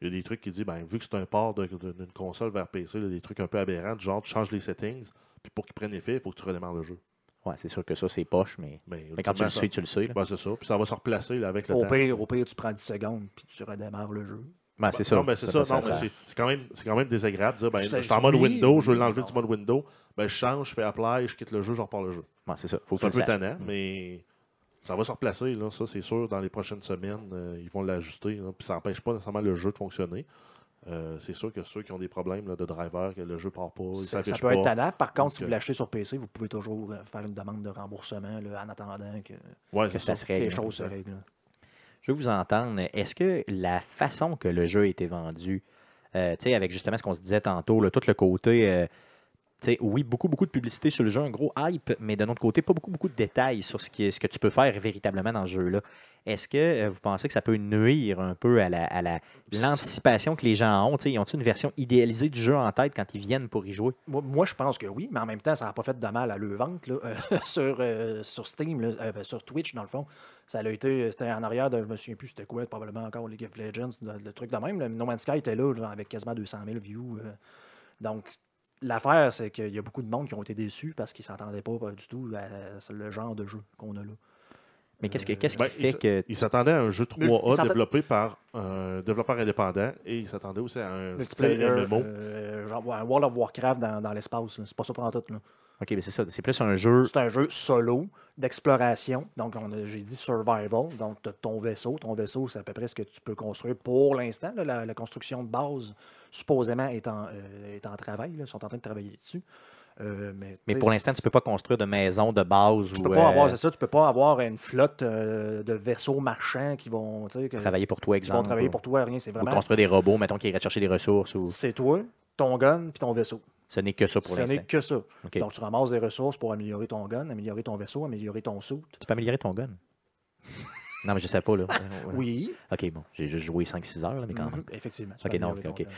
Il y a des trucs qui disent, ben, vu que c'est un port d'une console vers PC, là, des trucs un peu aberrants, du genre, tu changes les settings, puis pour qu'ils prennent effet, il faut que tu redémarres le jeu. Ouais, c'est sûr que ça, c'est poche, mais, Mais, mais quand tu le sais, tu le sais. ben, c'est ça. Puis ça va se replacer là, avec le Au temps. pire, au pire, tu prends 10 secondes puis tu redémarres le jeu. Ben, c'est ça. Non, mais c'est ça. C'est- quand, même- c'est quand même désagréable de dire, ben, je suis en mode Windows, je veux l'enlever du mode Windows, ben, je change, je fais apply, je quitte le jeu, je repars le jeu. Ouais, c'est ça. Faut que un tu le peu tannant, mais ça va se replacer, là, ça c'est sûr, dans les prochaines semaines, euh, ils vont l'ajuster, puis ça n'empêche pas nécessairement le jeu de fonctionner. Euh, c'est sûr que ceux qui ont des problèmes là, de driver, que le jeu part pas, il Ça, ça peut pas. être tannant. Par contre, Donc, si vous l'achetez sur PC, vous pouvez toujours euh, faire une demande de remboursement là, en attendant que, Ouais, Que ça ça. se que les règle. choses se règlent. Je veux vous entendre. Est-ce que la façon que le jeu a été vendu, euh, tu sais, avec justement ce qu'on se disait tantôt, là, tout le côté, oui, beaucoup, beaucoup de publicité sur le jeu, un gros hype, mais d'un autre côté, pas beaucoup, beaucoup de détails sur ce, ce que tu peux faire véritablement dans ce jeu-là. Est-ce que euh, vous pensez que ça peut nuire un peu à la- à la- l'anticipation que les gens ont? Ils ont une version idéalisée du jeu en tête quand ils viennent pour y jouer? Moi, je pense que oui, mais en même temps, ça n'a pas fait de mal à le vente là, euh, sur, euh, sur Steam, là, ben, sur Twitch, dans le fond. Ça a été, c'était en arrière de, je me souviens plus, c'était quoi, probablement encore League of Legends, le, truc de même. Le No Man's Sky était là, genre, avec quasiment 200 000 views. donc, l'affaire, c'est qu'il y a beaucoup de monde qui ont été déçus parce qu'ils ne s'entendaient pas euh, du tout à, le genre de jeu qu'on a là. Mais qu'est-ce que- qu'est-ce qui Ben, il fait s- que. Il s'attendait à un jeu Mais il 3A s'attend- développé par un développeur indépendant et il s'attendait aussi à un Multiplayer, style MMO. euh, genre un World of Warcraft dans, dans l'espace. C'est pas ça pour tout. Là. Ok, mais c'est ça. C'est plus un jeu. C'est un jeu solo d'exploration. Donc, j'ai dit survival. Donc, tu as ton vaisseau. Ton vaisseau, c'est à peu près ce que tu peux construire pour l'instant. La, la construction de base, supposément, est en, euh, est en travail. là. Ils sont en train de travailler dessus. Euh, mais pour l'instant, tu peux pas construire de maison de base tu ou peux pas avoir, euh, c'est ça, tu peux pas avoir une flotte euh, de vaisseaux marchands qui vont, que- travailler pour toi, qui vont exemple. travailler ou- pour toi, rien. C'est ou vraiment, construire des robots, mettons, qui iraient chercher des ressources. Ou... c'est toi, ton gun, puis ton vaisseau. Ce n'est que ça pour Ce n'est l'instant. que ça. Donc, tu ramasses des ressources pour améliorer ton gun, améliorer ton vaisseau, améliorer ton suit. Tu peux améliorer ton gun? non, mais je sais pas, là. Oui. OK, bon. J'ai juste joué 5-6 heures, là, mais quand même. Mhm, Effectivement. tu Ok, améliorer ok, gun.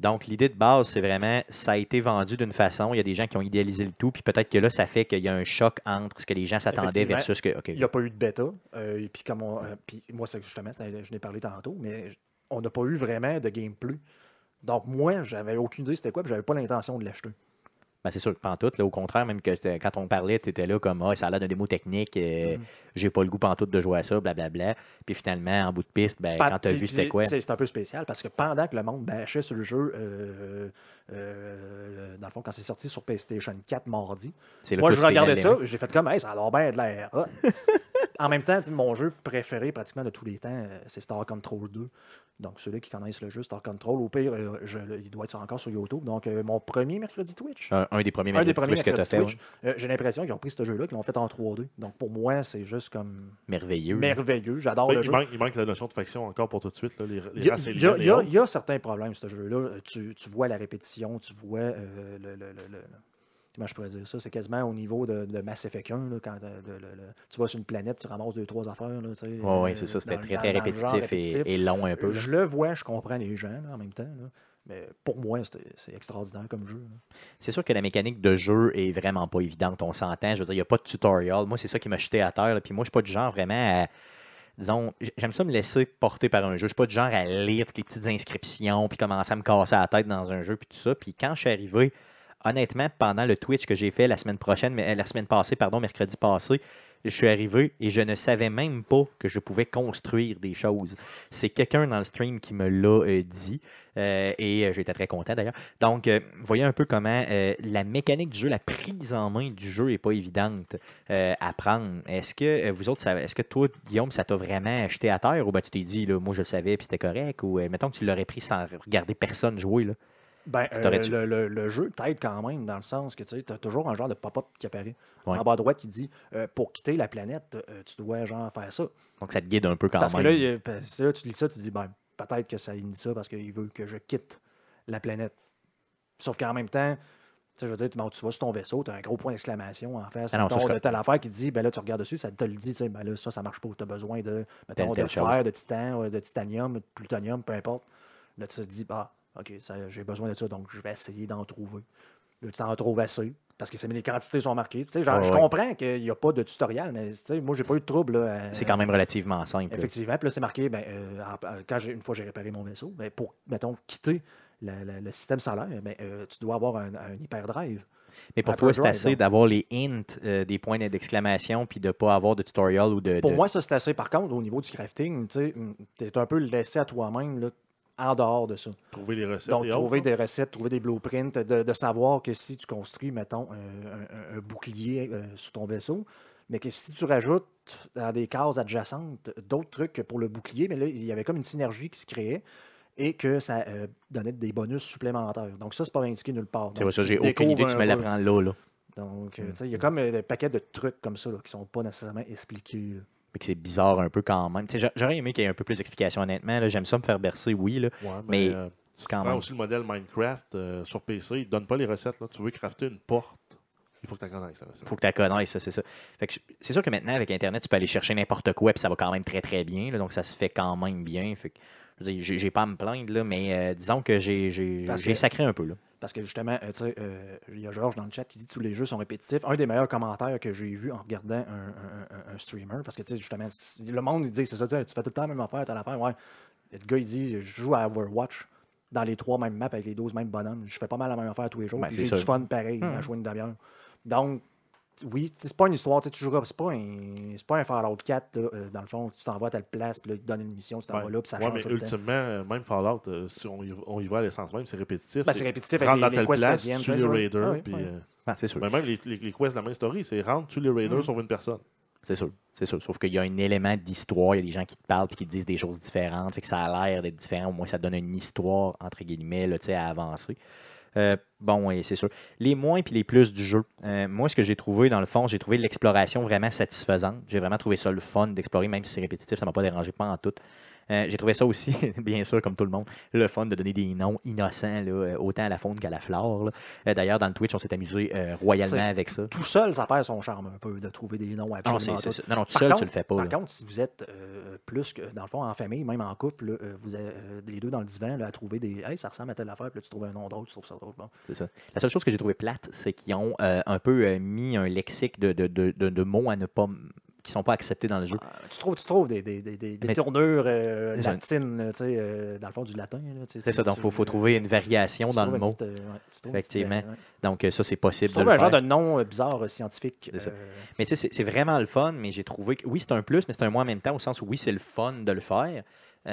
Donc, l'idée de base, c'est vraiment, ça a été vendu d'une façon. Il y a des gens qui ont idéalisé le tout, puis peut-être que là, ça fait qu'il y a un choc entre ce que les gens s'attendaient Effectivement. versus ce que. Il n'y a pas eu de bêta. euh, et puis, comme on- euh, puis moi, c'est justement, je n'ai parlé tantôt, mais on n'a pas eu vraiment de gameplay. Donc, moi, j'avais aucune idée c'était quoi, puis j'avais pas l'intention de l'acheter. Ben, c'est sûr que tout. Là, au contraire, même que quand on parlait, tu étais là comme Ah, ça a l'air d'un démo technique, euh, Mhm. j'ai pas le goût pantoute de jouer à ça, blablabla. Puis finalement, en bout de piste, ben, quand tu as vu c'était quoi. C'est c'est un peu spécial parce que pendant que le monde bâchait sur le jeu, euh, euh, dans le fond, quand c'est sorti sur PlayStation 4 mardi, C'est là moi que je regardais ça, j'ai fait comme, hey, ça a l'air bien de l'air. en même temps, mon jeu préféré pratiquement de tous les temps, euh, c'est Star Control 2. Donc, ceux-là qui connaissent le jeu Star Control, au pire, euh, je- il doit être encore sur YouTube. Donc, euh, mon premier mercredi Twitch. Un, un des premiers des mercredis premiers Twitch que tu as mercredis fait. Twitch. ouais. Euh, J'ai l'impression qu'ils ont pris ce jeu-là, qu'ils l'ont fait en 3D. Donc, pour moi, c'est juste comme Merveilleux. merveilleux. J'adore Ben, le il, jeu. manque, il manque la notion de faction encore pour tout de suite. Là, les, les Il y, a, races il y a- alien il et y a- autres. il y a certains problèmes, ce jeu-là. Tu, tu vois la répétition, tu vois euh, le, le- le- le- Comment je pourrais dire ça? C'est quasiment au niveau de, de Mass Effect 1. là, quand euh, tu vas sur une planète, tu ramasses deux, trois affaires. Là, tu sais, Oui, euh, c'est ça. C'était dans- très, très répétitif, et, et long un peu. Je le vois, je comprends les gens là, en même temps. Mais pour moi, c'est extraordinaire comme jeu. C'est sûr que la mécanique de jeu est vraiment pas évidente, on s'entend. Je veux dire, il n'y a pas de tutorial. Moi, c'est ça qui m'a jeté à terre. là. Puis moi, je suis pas du genre vraiment à. Disons, j'aime ça me laisser porter par un jeu. Je suis pas du genre à lire les petites inscriptions, puis commencer à me casser la tête dans un jeu, puis tout ça. Puis quand je suis arrivé, honnêtement, pendant le Twitch que j'ai fait la semaine prochaine, mais euh, la semaine passée, pardon, mercredi passé, je suis arrivé et je ne savais même pas que je pouvais construire des choses. C'est quelqu'un dans le stream qui me l'a euh, dit euh, et euh, j'étais très content d'ailleurs. Donc, voyez un peu comment la mécanique du jeu, la prise en main du jeu n'est pas évidente à prendre. Est-ce que vous autres, est-ce que toi, Guillaume, ça t'a vraiment acheté à terre ou ben, tu t'es dit, là, moi je le savais puis c'était correct ou mettons que tu l'aurais pris sans regarder personne jouer là? Ben, euh, le, le- le jeu t'aide quand même dans le sens que tu as toujours un genre de pop-up qui apparaît Ouais. en bas à droite qui dit euh, pour quitter la planète, euh, tu dois genre faire ça. Donc ça te guide un peu quand Parce même. là, parce que là, tu lis ça, tu dis ben, peut-être que ça dit ça parce qu'il veut que je quitte la planète. Sauf qu'en même temps, tu sais, je veux dire, tu, bon, tu vas sur ton vaisseau, tu as un gros point d'exclamation en face Ah mettons, c'est de telle affaire qui dit, ben là, tu regardes dessus, ça te le dit, tu sais, ben là, ça, ça marche pas. Tu as besoin de, mettons, de fer, de titan, de titanium, de plutonium, peu importe. Là, tu te dis, ah, OK, j'ai besoin de ça, donc je vais essayer d'en trouver. Là, tu t'en trouves assez, parce que les quantités sont marquées. Genre, Ouais, je ouais. comprends qu'il n'y a pas de tutoriel, mais moi, j'ai pas eu de trouble. à- C'est quand même relativement simple. Effectivement. Puis là, c'est marqué, ben, euh, euh, quand j'ai, une fois j'ai réparé mon vaisseau, ben, pour, mettons, quitter le système solaire, ben, euh, tu dois avoir un, un hyperdrive. Mais pour toi, c'est assez d'avoir les hints euh, des points d'exclamation puis de ne pas avoir de tutorial ou de. Pour de- moi, ça, c'est assez. Par contre, au niveau du crafting, tu es un peu laissé à toi-même en dehors de ça. Trouver les recettes. Donc, autres, trouver là. des recettes, trouver des blueprints, de, de savoir que si tu construis, mettons, un, un- un bouclier euh, sur ton vaisseau, mais que si tu rajoutes dans des cases adjacentes d'autres trucs que pour le bouclier, mais là, il y avait comme une synergie qui se créait et que ça euh, donnait des bonus supplémentaires. Donc, ça, c'est pas indiqué nulle part. C'est vrai, ça, tu j'ai aucune idée, tu un me l'apprends là, là. Donc, euh, Mm. tu sais, il y a comme euh, des paquets de trucs comme ça là, qui sont pas nécessairement expliqués. là. Fait que c'est bizarre un peu quand même. J'aurais aimé qu'il y ait un peu plus d'explications, honnêtement. là. J'aime ça me faire bercer, oui. Là. Ouais, mais mais, euh, si quand même. aussi le modèle Minecraft euh, sur PC, il ne donne pas les recettes. Là. Tu veux crafter une porte, il faut que tu connaisses la recette. faut que tu la connaisses, ça, c'est ça. Fait que je- c'est sûr que maintenant, avec Internet, tu peux aller chercher n'importe quoi, puis ça va quand même très, très bien. là. donc, ça se fait quand même bien. Fait que, je veux dire, j'ai- j'ai pas à me plaindre, là, mais euh, disons que j'ai j'ai- sacré un peu. Là. Parce que justement, euh, tu sais, euh, il y a Georges dans le chat qui dit que tous les jeux sont répétitifs. Un des meilleurs commentaires que j'ai vu en regardant un, un- un- un streamer, parce que tu sais, justement, le monde il dit c'est ça, tu sais, tu fais tout le temps la même affaire, t'as l'affaire, ouais. Et le gars il dit je joue à Overwatch dans les trois mêmes maps avec les 12 mêmes bonhommes. Je fais pas mal la même affaire tous les jours. Ben, j'ai du fun pareil à Hmm. jouer une demi-heure. Donc, oui, c'est pas une histoire, tu sais, tu joueras, c'est pas un, c'est pas un Fallout 4, là, euh, dans le fond, tu t'envoies à telle place, puis là, il te donne une mission, tu t'en vas là, puis ça Ouais, change mais tout le temps. ultimement, euh, même Fallout, euh, si on y, on y va à l'essence même, c'est répétitif. Ben, c'est répétitif avec les- dans les telle quests viennent, ça, les raiders, Ah oui, puis, ouais. euh, Ah, c'est sûr. ben, même les, les, les quests de la main story, c'est rentre, tue les raiders, Mm. sauve une personne. C'est sûr, c'est sûr. Sauf qu'il y a un élément d'histoire, il y a des gens qui te parlent et qui te disent des choses différentes, fait que ça a l'air d'être différent, au moins ça donne une histoire, entre guillemets, là, tu à avancer. Euh, bon, oui, c'est sûr. Les moins puis les plus du jeu. Euh, moi, ce que j'ai trouvé, dans le fond, j'ai trouvé l'exploration vraiment satisfaisante. J'ai vraiment trouvé ça le fun d'explorer, même si c'est répétitif, ça m'a pas dérangé pas en tout. Euh, j'ai trouvé ça aussi, bien sûr, comme tout le monde, le fun de donner des noms innocents, là, euh, autant à la faune qu'à la flore. Euh, D'ailleurs, dans le Twitch, on s'est amusé euh, royalement avec ça. Tout seul, ça perd son charme un peu de trouver des noms Non, absolument ça. non, non, tout Par seul, contre- tu le fais pas. Par là. contre, si vous êtes euh, plus que, dans le fond, en famille, même en couple, vous êtes euh, les deux dans le divan là, à trouver des. Hey, ça ressemble à telle affaire, puis là, tu trouves un nom drôle, tu trouves ça drôle. Bon. C'est ça. La seule chose que j'ai trouvé plate, c'est qu'ils ont un peu mis un lexique de, de- de mots à ne pas qui sont pas acceptés dans le jeu. Euh, tu, trouves, tu trouves des, des, des, des- tournures euh, latines, tu sais, euh, dans le fond du latin. C'est ça, donc il faut, faut trouver une variation dans le mot. petite, euh, ouais, petite, Effectivement. euh, ouais. Donc euh, ça, c'est possible Tu de trouves le un genre de nom euh, bizarre euh, scientifique. Euh, Mais tu sais, c'est- vraiment le fun, mais j'ai trouvé que oui, c'est un plus, mais c'est un moins en même temps, au sens où oui, c'est le fun de le faire, euh,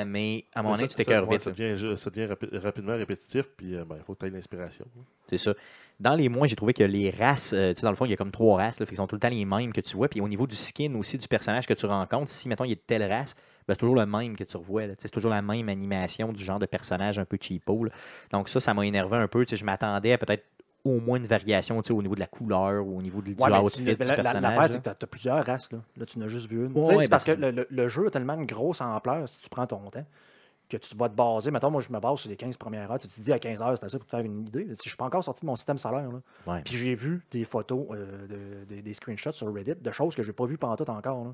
mais à donné, ça- tu t'écœures vite. Ça devient, ça devient rapi- rapidement répétitif, puis il faut que tu aies l'inspiration. C'est ça. Dans les mois, j'ai trouvé que les races, euh, tu sais, dans le fond, il y a comme trois races, là, fait qu'ils sont tout le temps les mêmes que tu vois. Puis au niveau du skin aussi, du personnage que tu rencontres, si, mettons, il y a de telle race, ben, c'est toujours le même que tu revois. C'est toujours la même animation du genre de personnage un peu cheapo. là. Donc ça, ça m'a énervé un peu. Tu sais, Je m'attendais à peut-être au moins une variation au niveau de la couleur ou au niveau du, du Ouais, outfit du personnage. L'affaire, c'est que tu as, plusieurs races. Là, là tu n'as juste vu une. Ouais, c'est parce que ben, le, le- le jeu a tellement une grosse ampleur si tu prends ton temps que tu vas te baser. Mettons, moi, je me base sur les 15 premières heures. Tu te dis à 15 heures, c'est assez pour te faire une idée. Si je suis pas encore sorti de mon système solaire, là, puis j'ai vu des photos, euh, de- de- des screenshots sur Reddit de choses que j'ai pas vues pendant tout encore. là.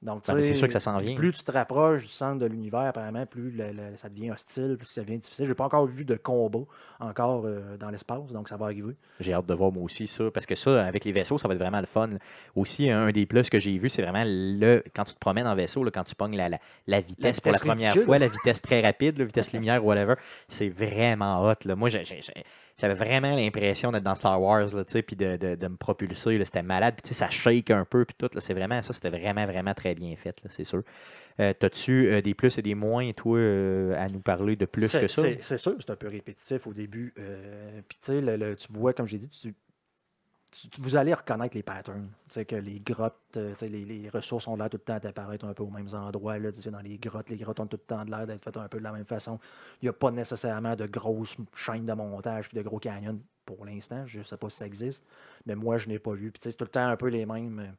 Donc, Ben, c'est sûr que ça s'en vient. Plus tu te rapproches du centre de l'univers, apparemment, plus le- le- ça devient hostile, plus ça devient difficile. J'ai pas encore vu de combat encore euh, dans l'espace, donc ça va arriver. J'ai hâte de voir moi aussi ça, parce que ça, avec les vaisseaux, ça va être vraiment le fun. Aussi, un des plus que j'ai vu, c'est vraiment le quand tu te promènes en vaisseau, là, quand tu pognes la, la, la vitesse pour la première ridicule. fois, la vitesse très rapide, la vitesse lumière, whatever, c'est vraiment hot. Là. Moi, j'ai- j'avais vraiment l'impression d'être dans Star Wars, là, tu sais, puis de, de- de me propulser. là. C'était malade, puis tu sais, ça shake un peu, puis tout. là. C'est vraiment ça, c'était vraiment, vraiment très bien fait, là, c'est sûr. Euh, T'as-tu euh, des plus et des moins, toi, euh, à nous parler de plus que ça? C'est sûr, c'est un peu répétitif au début. Puis, tu sais, tu vois, comme j'ai dit, tu, vous allez reconnaître les patterns. Sais, que les grottes, euh, les, ressources ont l'air tout le temps d'apparaître un peu aux mêmes endroits. Là, dans les grottes, les grottes ont tout le temps l'air d'être faites un peu de la même façon. Il n'y a pas nécessairement de grosses chaînes de montage puis de gros canyons pour l'instant. Je ne sais pas si ça existe, mais moi, je n'ai pas vu. Puis, c'est tout le temps un peu les mêmes. euh,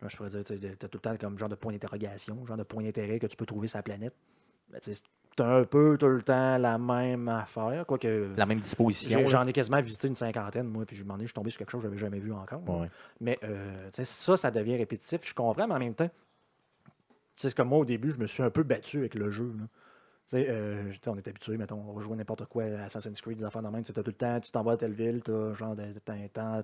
moi, je pourrais dire, tu as tout le temps comme genre de point d'interrogation, genre de point d'intérêt que tu peux trouver sur la planète. Ben, tu c'est un peu tout le temps la même affaire. Quoique, La même disposition. j'en ai quasiment visité une cinquantaine, moi, puis je me demandais, je suis tombé sur quelque chose que je n'avais jamais vu encore. Ouais. Mais euh, ça, ça devient répétitif. Je comprends, mais en même temps, c'est comme moi, au début, je me suis un peu battu avec le jeu. là. Euh, on est habitué, mettons, on va jouer n'importe quoi, à Assassin's Creed, des affaires de même. Tu tout le temps, tu t'en vas à telle ville, tu as genre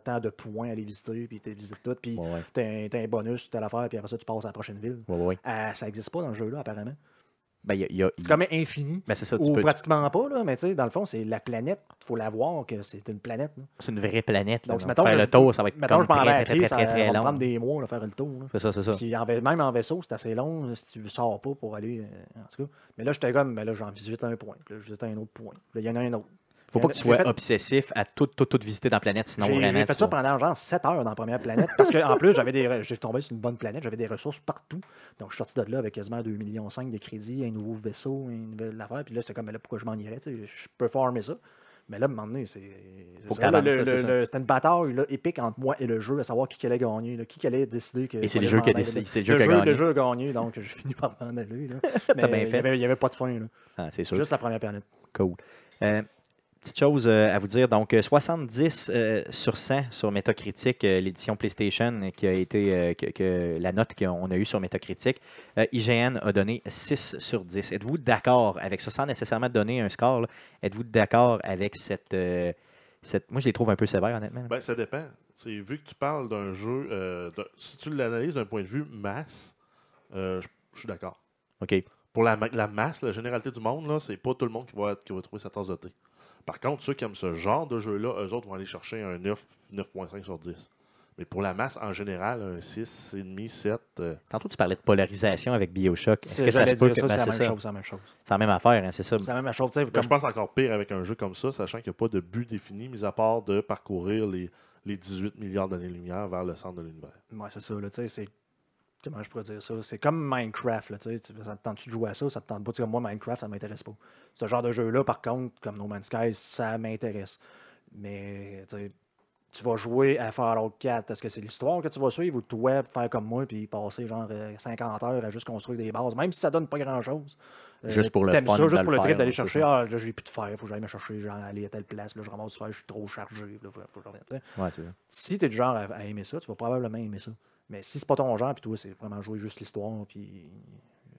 temps de points à aller visiter, puis tu visites tout, puis Ouais, ouais. tu as, un bonus, telle affaire, puis après ça, tu passes à la prochaine ville. Ouais. Euh, ça n'existe pas dans le jeu-là, apparemment. Ben, il y a- il y a- C'est comme infini. ben, c'est ça, tu Ou peux- pratiquement pas, là, mais tu sais, dans le fond, c'est la planète. Il faut la voir que c'est une planète. là. C'est une vraie planète. Là. Donc, Donc, mettons faire le tour, ça va être Mettons, comme je très, très, très, ça très, long. prendre des mois à faire le tour. là. C'est ça, c'est ça. Puis en- même en vaisseau, c'est assez long là, si tu ne sors pas pour aller. euh, en tout cas. Mais là, j'étais comme, mais là, j'en visite un point. Puis là, je visite un autre point. Puis là, il y en a un autre. Faut pas que tu sois fait- obsessif à tout, tout, tout visiter dans la planète, sinon J'ai vraiment. j'ai fait ça pendant genre 7 heures dans la première planète. Parce qu'en plus, j'avais des, j'ai tombé sur une bonne planète, j'avais des ressources partout. Donc, je suis sorti de là avec quasiment 2,5 millions de crédits, un nouveau vaisseau, une nouvelle affaire. Puis là, c'était comme, là, pourquoi je m'en irais? Je peux farmer ça. Mais là, à un moment donné, c'est. c'est ça, là, t'avances, le- là, c'est le- ça. le- C'était une bataille là, épique entre moi et le jeu, à savoir qui allait gagner, là, qui allait décider que. Et c'est le jeu qui a je décidé- c'est le jeu qui a gagné. Le jeu a gagné, donc j'ai fini par m'en aller. Là. Mais bien il n'y avait, pas de fin. Là. Ah, c'est sûr. Juste la première planète. Cool. Euh, petite chose euh, à vous dire. Donc, euh, 70 euh, sur 100 sur Metacritic, euh, l'édition PlayStation euh, qui a été euh, que, que la note qu'on a eue sur Metacritic. Euh, IGN a donné 6 sur 10. Êtes-vous d'accord avec ça sans nécessairement donner un score? Êtes-vous d'accord avec cette, euh, cette. Moi, je les trouve un peu sévères, honnêtement. Ben, ça dépend. C'est vu que tu parles d'un jeu, euh, d'un- si tu l'analyses d'un point de vue masse, euh, je je suis d'accord. OK. Pour la, ma- la masse, la généralité du monde, là, c'est pas tout le monde qui va, être- qui va trouver sa tasse de thé. Par contre, ceux qui aiment ce genre de jeu-là, eux autres vont aller chercher un 9, 9.5 sur 10. Mais pour la masse, en général, un 6, 6,5, 7. euh, Tantôt, tu parlais de polarisation avec Bioshock. Est-ce C'est que ça se peut que. ça, ben, c'est la c'est même ça. chose. C'est la même chose. C'est la même affaire, hein, c'est ça. C'est la même chose. ben, comme- je pense encore pire avec un jeu comme ça, sachant qu'il n'y a pas de but défini, mis à part de parcourir les, les 18 milliards d'années-lumière vers le centre de l'univers. Ouais, c'est ça. Là, tu sais, c'est comment je pourrais dire ça? C'est comme Minecraft. Là, tu sais, tu- ça te tente de jouer à ça? Ça te tente pas? Tu sais, moi, Minecraft, ça m'intéresse pas. Ce genre de jeu-là, par contre, comme No Man's Sky, ça m'intéresse. Mais tu sais, tu vas jouer à Fallout 4. Est-ce que c'est l'histoire que tu vas suivre ou toi faire comme moi puis passer genre euh, 50 heures à juste construire des bases, même si ça donne pas grand-chose. Euh, Juste pour le fun ça, juste pour le trip d'aller chercher. Ah, j'ai plus de fer, faut que j'aille me chercher, genre, aller à telle place. Là, je ramasse du fer, je suis trop chargé. Là, faut, que je revienne, tu sais. Ouais, c'est ça. Si tu es du genre à, à aimer ça, tu vas probablement aimer ça. Mais si c'est pas ton genre, puis toi, c'est vraiment jouer juste l'histoire, puis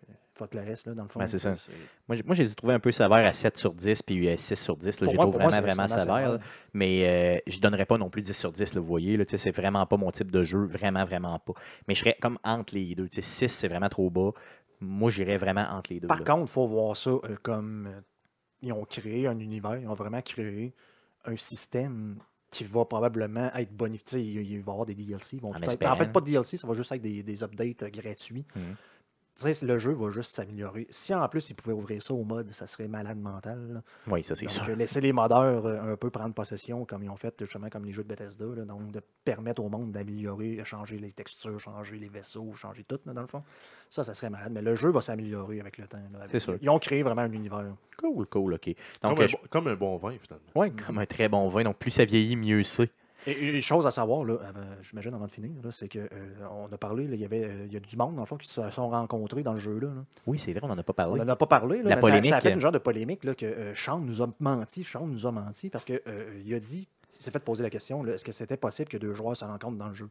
euh, fuck le reste, là, dans le fond. C'est ça. Moi, j'ai- moi, j'ai trouvé un peu sévère à 7 sur 10 puis euh, 6 sur 10. Là, j'ai trouvé moi, vraiment, vraiment sévère. là. Mais euh, je ne donnerais pas non plus 10 sur 10, là, vous voyez. Là, c'est vraiment pas mon type de jeu. Vraiment, vraiment pas. Mais je serais comme entre les deux. Tu sais, 6, c'est vraiment trop bas. Moi, j'irais vraiment entre les deux. Par là. contre, il faut voir ça euh, comme euh, ils ont créé un univers, ils ont vraiment créé un système qui va probablement être bonifié. Il, il va y avoir des DLC. ils vont En tout être- espérant. en fait, pas de DLC, ça va juste être des, des updates euh, gratuits. Tu sais, le jeu va juste s'améliorer. Si en plus ils pouvaient ouvrir ça au mode, ça serait malade mental. là. Oui, ça, c'est sûr. euh, laisser les modeurs euh, un peu prendre possession, comme ils ont fait justement comme les jeux de Bethesda, là, donc de permettre au monde d'améliorer, changer les textures, changer les vaisseaux, changer tout, là, dans le fond. Ça, ça serait malade. Mais le jeu va s'améliorer avec le temps. C'est sûr. Ils ont créé vraiment un univers. Cool, cool, OK. Comme, Donc, un euh, bon, comme un bon vin, finalement. ouais, comme un très bon vin. Donc, plus ça vieillit, mieux c'est. Et une chose à savoir, là, j'imagine avant de finir, c'est que euh, on a parlé, il y avait euh, y a du monde dans le fond qui se sont rencontrés dans le jeu là. là. Oui, c'est vrai, on n'en a pas On parlé. n'en a pas parlé. Là, La mais ça- a fait une genre de polémique là, que euh, Sean nous a menti. Sean nous a menti parce qu'il a dit, il s'est fait poser la question, est-ce que c'était possible que deux joueurs se rencontrent dans le jeu?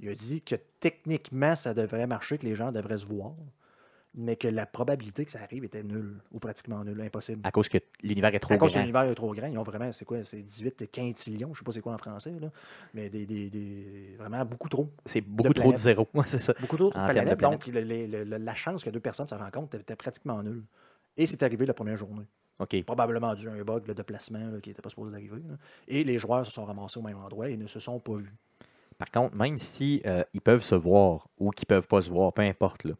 Il a dit que techniquement, ça devrait marcher, que les gens devraient se voir, mais que la probabilité que ça arrive était nulle, ou pratiquement nulle, impossible. À cause que l'univers est trop À cause que grand. l'univers est trop grand, ils ont vraiment, c'est quoi, c'est 18 et 15 trillions, je sais pas c'est quoi en français, là, mais des, des- des- vraiment beaucoup trop. C'est beaucoup trop de zéro. Ouais, c'est ça. Beaucoup trop de planètes, donc le- le- le- la chance que deux personnes se rencontrent était pratiquement nulle. Et c'est arrivé la première journée. OK. Probablement dû à un bug là, de placement là, qui n'était pas supposé d'arriver. là. Et les joueurs se sont ramassés au même endroit et ne se sont pas vus. Par contre, même si euh, ils peuvent se voir ou qu'ils peuvent pas se voir, peu importe, là,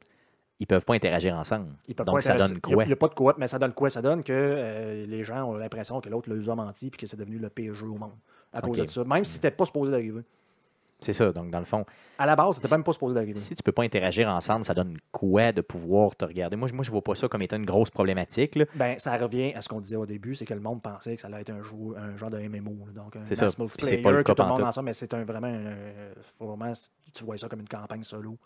ils peuvent pas interagir ensemble. Ils peuvent Donc, pas ça interagir. donne Il y a- quoi? Il n'y a, pas de coop, mais ça donne quoi? Ça donne que euh, les gens ont l'impression que l'autre les a menti et que c'est devenu le pire jeu au monde à cause de ça. Même si c'était pas supposé d'arriver. C'est ça. Donc, dans le fond, À la base, c'était même pas supposé d'arriver. si tu peux pas interagir ensemble, ça donne quoi de pouvoir te regarder? Moi, je- moi je vois pas ça comme étant une grosse problématique. là. Ben, ça revient à ce qu'on disait au début, c'est que le monde pensait que ça allait être un, jeu, un genre de MMO. là. donc, un C'est ça. mass Puis multiplayer, c'est pas le que tout le monde ensemble, mais c'est un, vraiment, un- vraiment, tu vois ça comme une campagne solo.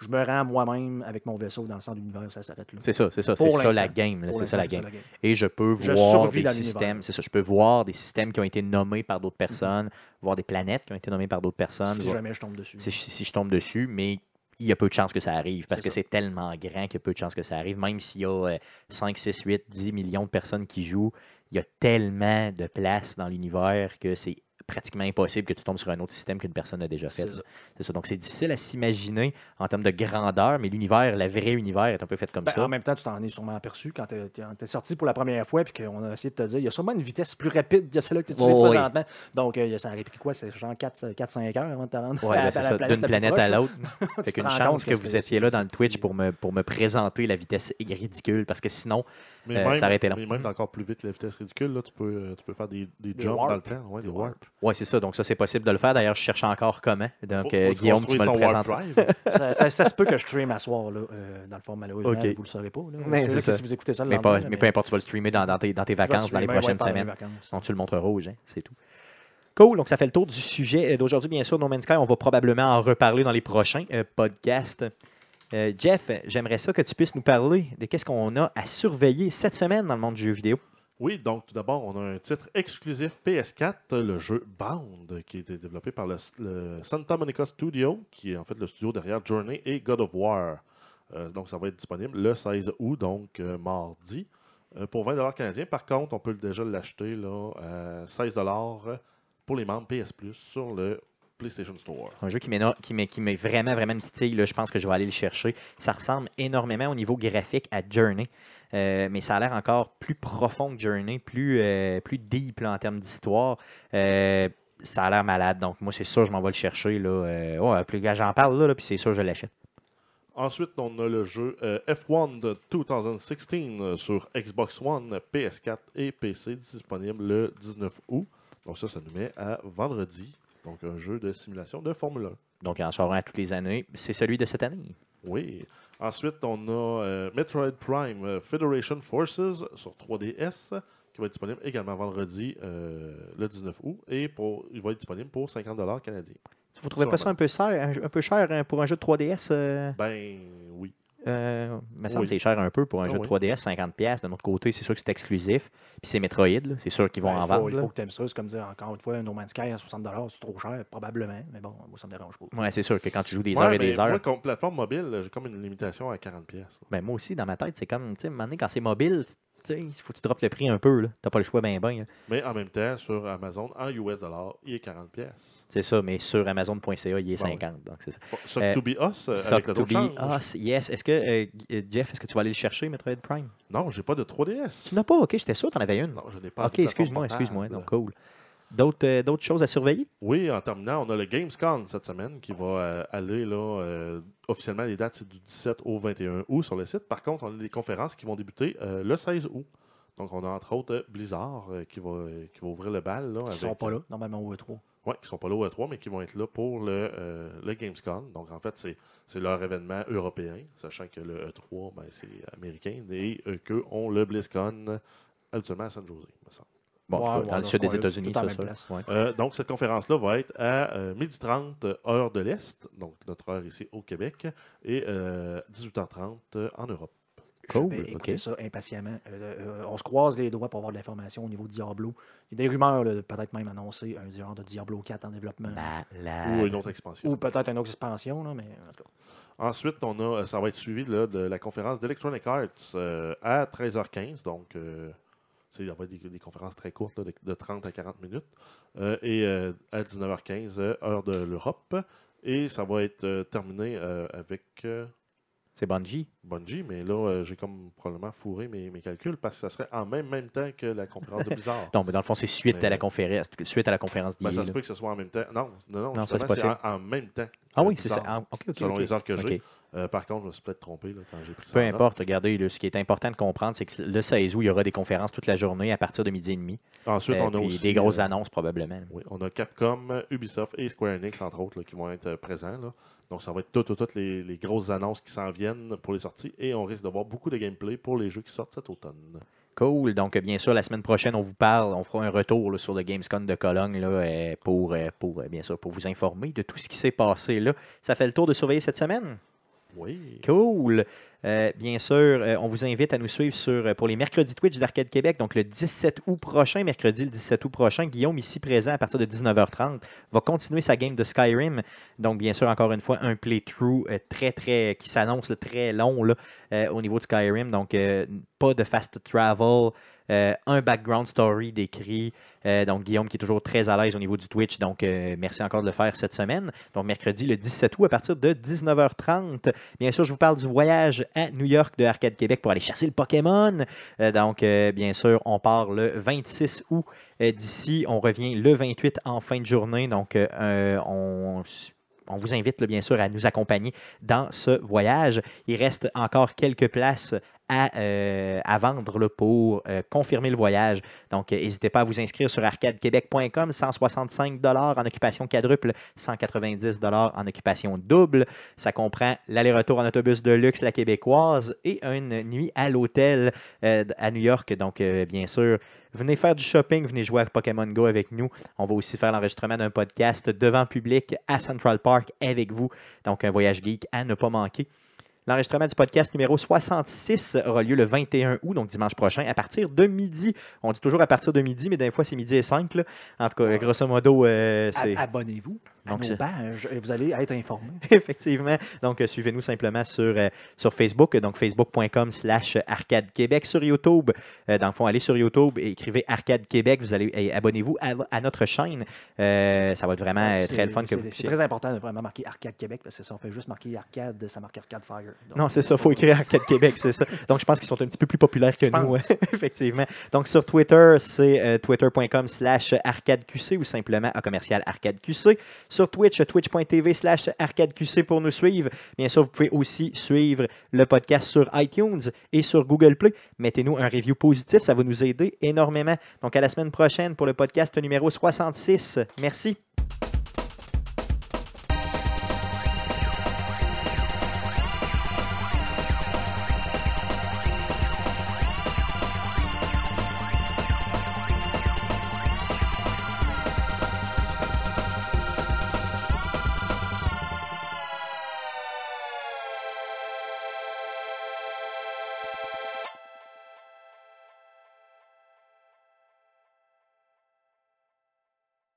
Je me rends moi-même avec mon vaisseau dans le centre de l'univers, ça s'arrête là. C'est ça, c'est ça. C'est ça la game. C'est ça la game. Et je peux Je voir des systèmes. C'est ça. Je peux voir des systèmes qui ont été nommés par d'autres personnes, voir des planètes qui ont été nommées par d'autres personnes. Si voir- jamais je tombe dessus. si, si je tombe dessus, mais il y a peu de chances que ça arrive parce que c'est tellement grand qu'il y a peu de chances que ça arrive. Même s'il y a euh, 5, 6, 8, 10 millions de personnes qui jouent, il y a tellement de place dans l'univers que c'est pratiquement impossible que tu tombes sur un autre système qu'une personne a déjà fait. C'est ça. Donc c'est difficile à s'imaginer en termes de grandeur, mais l'univers, le vrai univers est un peu fait comme Ben, ça. en même temps, tu t'en es sûrement aperçu quand tu es, sorti pour la première fois et qu'on a essayé de te dire il y a sûrement une vitesse plus rapide que celle-là que tu utilises Oh, oui. présentement. Donc, euh, ça aurait pris quoi? C'est genre 4-5 heures avant de te rendre Ouais, à, ben, à c'est la ça, planète d'une planète à l'autre. Fait qu'une chance que que vous étiez là dans le Twitch pour me, pour me présenter la vitesse ridicule, parce que sinon, Mais Euh, même, ça aurait été long. mais même encore plus vite la vitesse ridicule, là, tu, peux, euh, tu peux faire des, des, Des jumps warp. dans le temps. Ouais, des Des ouais, c'est ça. Donc ça, c'est possible de le faire. D'ailleurs, je cherche encore comment. Donc, Faut- euh, faut Guillaume, tu me le présentes. ça, ça- ça se peut que je stream à soir, là, euh, dans le fond, malheureusement. Ok. Vous le saurez pas. Là. Mais C'est que. Si vous écoutez ça le Mais, pas, là, mais peu importe, tu vas le streamer dans, dans tes, dans tes vacances, dans les ouais, prochaines semaines. Donc, tu le montres rouge, hein, c'est tout. Cool, donc ça fait le tour du sujet euh, d'aujourd'hui. Bien sûr, No Man's Sky, on va probablement en reparler dans les prochains euh, podcasts. Euh, Jeff, j'aimerais ça que tu puisses nous parler de qu'est-ce qu'on a à surveiller cette semaine dans le monde du jeu vidéo. Oui, donc tout d'abord, on a un titre exclusif PS4, le jeu Bound, qui a été développé par le, Santa Monica Studio, qui est en fait le studio derrière Journey et God of War. Euh, donc ça va être disponible le 16 août, donc euh, mardi, euh, pour 20 canadiens. Par contre, on peut déjà l'acheter à 16 pour les membres PS Plus sur le PlayStation Store. Un jeu qui m'est vraiment, vraiment une je pense que je vais aller le chercher. Ça ressemble énormément au niveau graphique à Journey, euh, mais ça a l'air encore plus profond que Journey, plus, euh, plus deep là, en termes d'histoire. Euh, ça a l'air malade. Donc, moi, c'est sûr, je m'en vais le chercher. Là. Ouais, plus gars, j'en parle là, là, puis c'est sûr, je l'achète. Ensuite, on a le jeu euh, F1 de 2016 euh, sur Xbox One, PS4 et PC, disponible le 19 août. Donc ça, ça nous met à vendredi. Donc un jeu de simulation de Formule 1. Donc, il en sort un à toutes les années. C'est celui de cette année. Oui. Ensuite, on a euh, Metroid Prime euh, Federation Forces sur 3DS qui va être disponible également vendredi euh, le 19 août et pour, il va être disponible pour 50 canadiens. Vous trouvez pas ça un peu cher, un, un peu cher hein, pour un jeu de 3DS euh, Ben oui. Euh, me semble Oui. que c'est cher un peu pour un Ah jeu oui. de 3DS, 50$. pièces. D'un autre côté, c'est sûr que c'est exclusif. Puis c'est Metroid, là. c'est sûr qu'ils vont Ben, en il faut, vendre. Il là. faut que tu aimes ça. C'est comme dire, encore une fois, No Man's Sky à 60 c'est trop cher, probablement. Mais bon, moi, ça me dérange pas. Ouais, c'est sûr que quand tu joues des Ouais, heures et des heures. Moi, comme plateforme mobile, j'ai comme une limitation à 40 pièces. Ben, moi aussi, dans ma tête, c'est comme, tu sais, quand c'est mobile, il faut que tu droppes le prix un peu. Tu n'as pas le choix ben ben. là. Mais en même temps, sur Amazon, en US dollars, il est 40 pièces. C'est ça, mais sur Amazon.ca, il est Ouais, ouais. 50. Donc, c'est ça. Sur Euh, To Be Us, euh, avec le to be us, yes. Est-ce que, euh, Jeff, est-ce que tu vas aller le chercher, Metroid Prime? Non, j'ai pas de 3DS. Tu n'as pas, ok, j'étais sûr que tu en avais une. Non, je n'ai pas. ok, excuse-moi, excuse-moi. Donc, cool. D'autres euh, d'autres choses à surveiller? Oui, en terminant, on a le Gamescom cette semaine qui va euh, aller là, euh, officiellement, les dates c'est du 17 au 21 août sur le site. Par contre, on a des conférences qui vont débuter euh, le 16 août. Donc, on a entre autres euh, Blizzard euh, qui, va, euh, qui va ouvrir le bal. Là, Ils avec, sont pas là, normalement, au E3. Oui, qui sont pas là au E3, mais qui vont être là pour le, euh, le Gamescom. Donc, en fait, c'est c'est leur événement européen, sachant que le E3, ben, c'est américain, et euh, qu'eux ont le BlizzCon habituellement à San Jose, me semble. Bon, Ouais, ouais, dans le sud des États-Unis, ça, même ça. place. Ouais. Euh, donc, cette conférence-là va être à euh, 12h30 heure de l'Est, donc notre heure ici au Québec, et euh, 18h30 euh, en Europe. Cool, Je vais écouter ok. ça impatiemment. Euh, euh, on se croise les doigts pour avoir de l'information au niveau de Diablo. Il y a des rumeurs, là, de peut-être même annoncer un genre de Diablo 4 en développement. Ou une autre expansion. Ou peut-être une autre expansion, là, mais en tout cas. Ensuite, on a, ça va être suivi là, de la conférence d'Electronic Arts euh, à 13h15. Donc, euh, il y avoir des, des conférences très courtes, là, de, de 30 à 40 minutes. Euh, et euh, à 19h15, euh, heure de l'Europe. Et ça va être terminé avec C'est Bungie. Bungie. Mais là, j'ai comme probablement fourré mes, mes calculs parce que ça serait en même, même temps que la conférence de Blizzard. Non, mais dans le fond, c'est suite Mais- à la conférence. Suite à la conférence Ben, ça se peut que ce soit en même temps. Non, non, non, Non, c'est en, en même temps. Ah oui, c'est ça. Ah. Selon les heures que j'ai. Euh, par contre, je me suis peut-être trompé là, quand j'ai pris ça. Peu note. importe, regardez, là, ce qui est important de comprendre, c'est que le 16 août, il y aura des conférences toute la journée à partir de midi et demi. Ensuite, Euh, on a aussi des grosses euh, annonces probablement. oui, on a Capcom, Ubisoft et Square Enix, entre autres, là, qui vont être présents. Donc, ça va être toutes, toutes, toutes les, les grosses annonces qui s'en viennent pour les sorties. Et on risque de voir beaucoup de gameplay pour les jeux qui sortent cet automne. Cool. Donc, bien sûr, la semaine prochaine, on vous parle, on fera un retour là, sur le Gamescom de Cologne là, pour, pour, bien sûr, pour vous informer de tout ce qui s'est passé là. Ça fait le tour de surveiller cette semaine. Oui. Cool. Euh, bien sûr, euh, on vous invite à nous suivre sur, euh, pour les mercredis Twitch d'Arcade Québec. Donc, le 17 août prochain, mercredi le 17 août prochain, Guillaume, ici présent à partir de 19h30, va continuer sa game de Skyrim. Donc, bien sûr, encore une fois, un playthrough très, très, qui s'annonce très long au niveau de Skyrim. Donc, pas de fast travel. un background story décrit. Donc, Guillaume qui est toujours très à l'aise au niveau du Twitch. Donc, merci encore de le faire cette semaine. Donc, mercredi le 17 août à partir de 19h30. Bien sûr, je vous parle du voyage à New York de Arcade Québec pour aller chasser le Pokémon. Euh, donc, euh, bien sûr, on part le 26 août euh, d'ici. On revient le 28 en fin de journée. Donc, on. Vous invite bien sûr à nous accompagner dans ce voyage. Il reste encore quelques places à, euh, à vendre là, pour euh, confirmer le voyage. Donc, euh, n'hésitez pas à vous inscrire sur arcadequebec.com. 165 en occupation quadruple, 190 en occupation double. Ça comprend l'aller-retour en autobus de luxe, la québécoise, et une nuit à l'hôtel à New York. Donc, bien sûr, venez faire du shopping, venez jouer à Pokémon Go avec nous. On va aussi faire l'enregistrement d'un podcast devant public à Central Park avec vous. Donc, un voyage geek à ne pas manquer. L'enregistrement du podcast numéro 66 aura lieu le 21 août, donc dimanche prochain, à partir de midi. On dit toujours à partir de midi, mais des fois c'est midi et 5. là. En tout cas, grosso modo, euh, c'est. Abonnez-vous à Donc, nos pages et vous allez être informés. Effectivement. Donc, euh, suivez-nous simplement sur, euh, sur Facebook, donc facebook.com slash Arcade Québec. Sur YouTube, euh, dans le fond, allez sur YouTube et écrivez Arcade Québec. Vous allez et abonnez-vous à, à notre chaîne. Euh, ça va être vraiment très le fun que c'est- vous C'est puissiez- très important de vraiment marquer Arcade Québec parce que si on fait juste marquer Arcade, ça marque Arcade Fire. Donc, Non, c'est ça, il faut écrire Arcade Québec, c'est ça. Donc, je pense qu'ils sont un petit peu plus populaires que Je nous, effectivement. Donc, sur Twitter, c'est twitter.com slash arcadeqc ou simplement à commercial arcadeqc. Twitch, twitch.tv slash arcadeqc pour nous suivre. Bien sûr, vous pouvez aussi suivre le podcast sur iTunes et sur Google Play. Mettez-nous un review positif, ça va nous aider énormément. Donc, à la semaine prochaine pour le podcast numéro 66. Merci.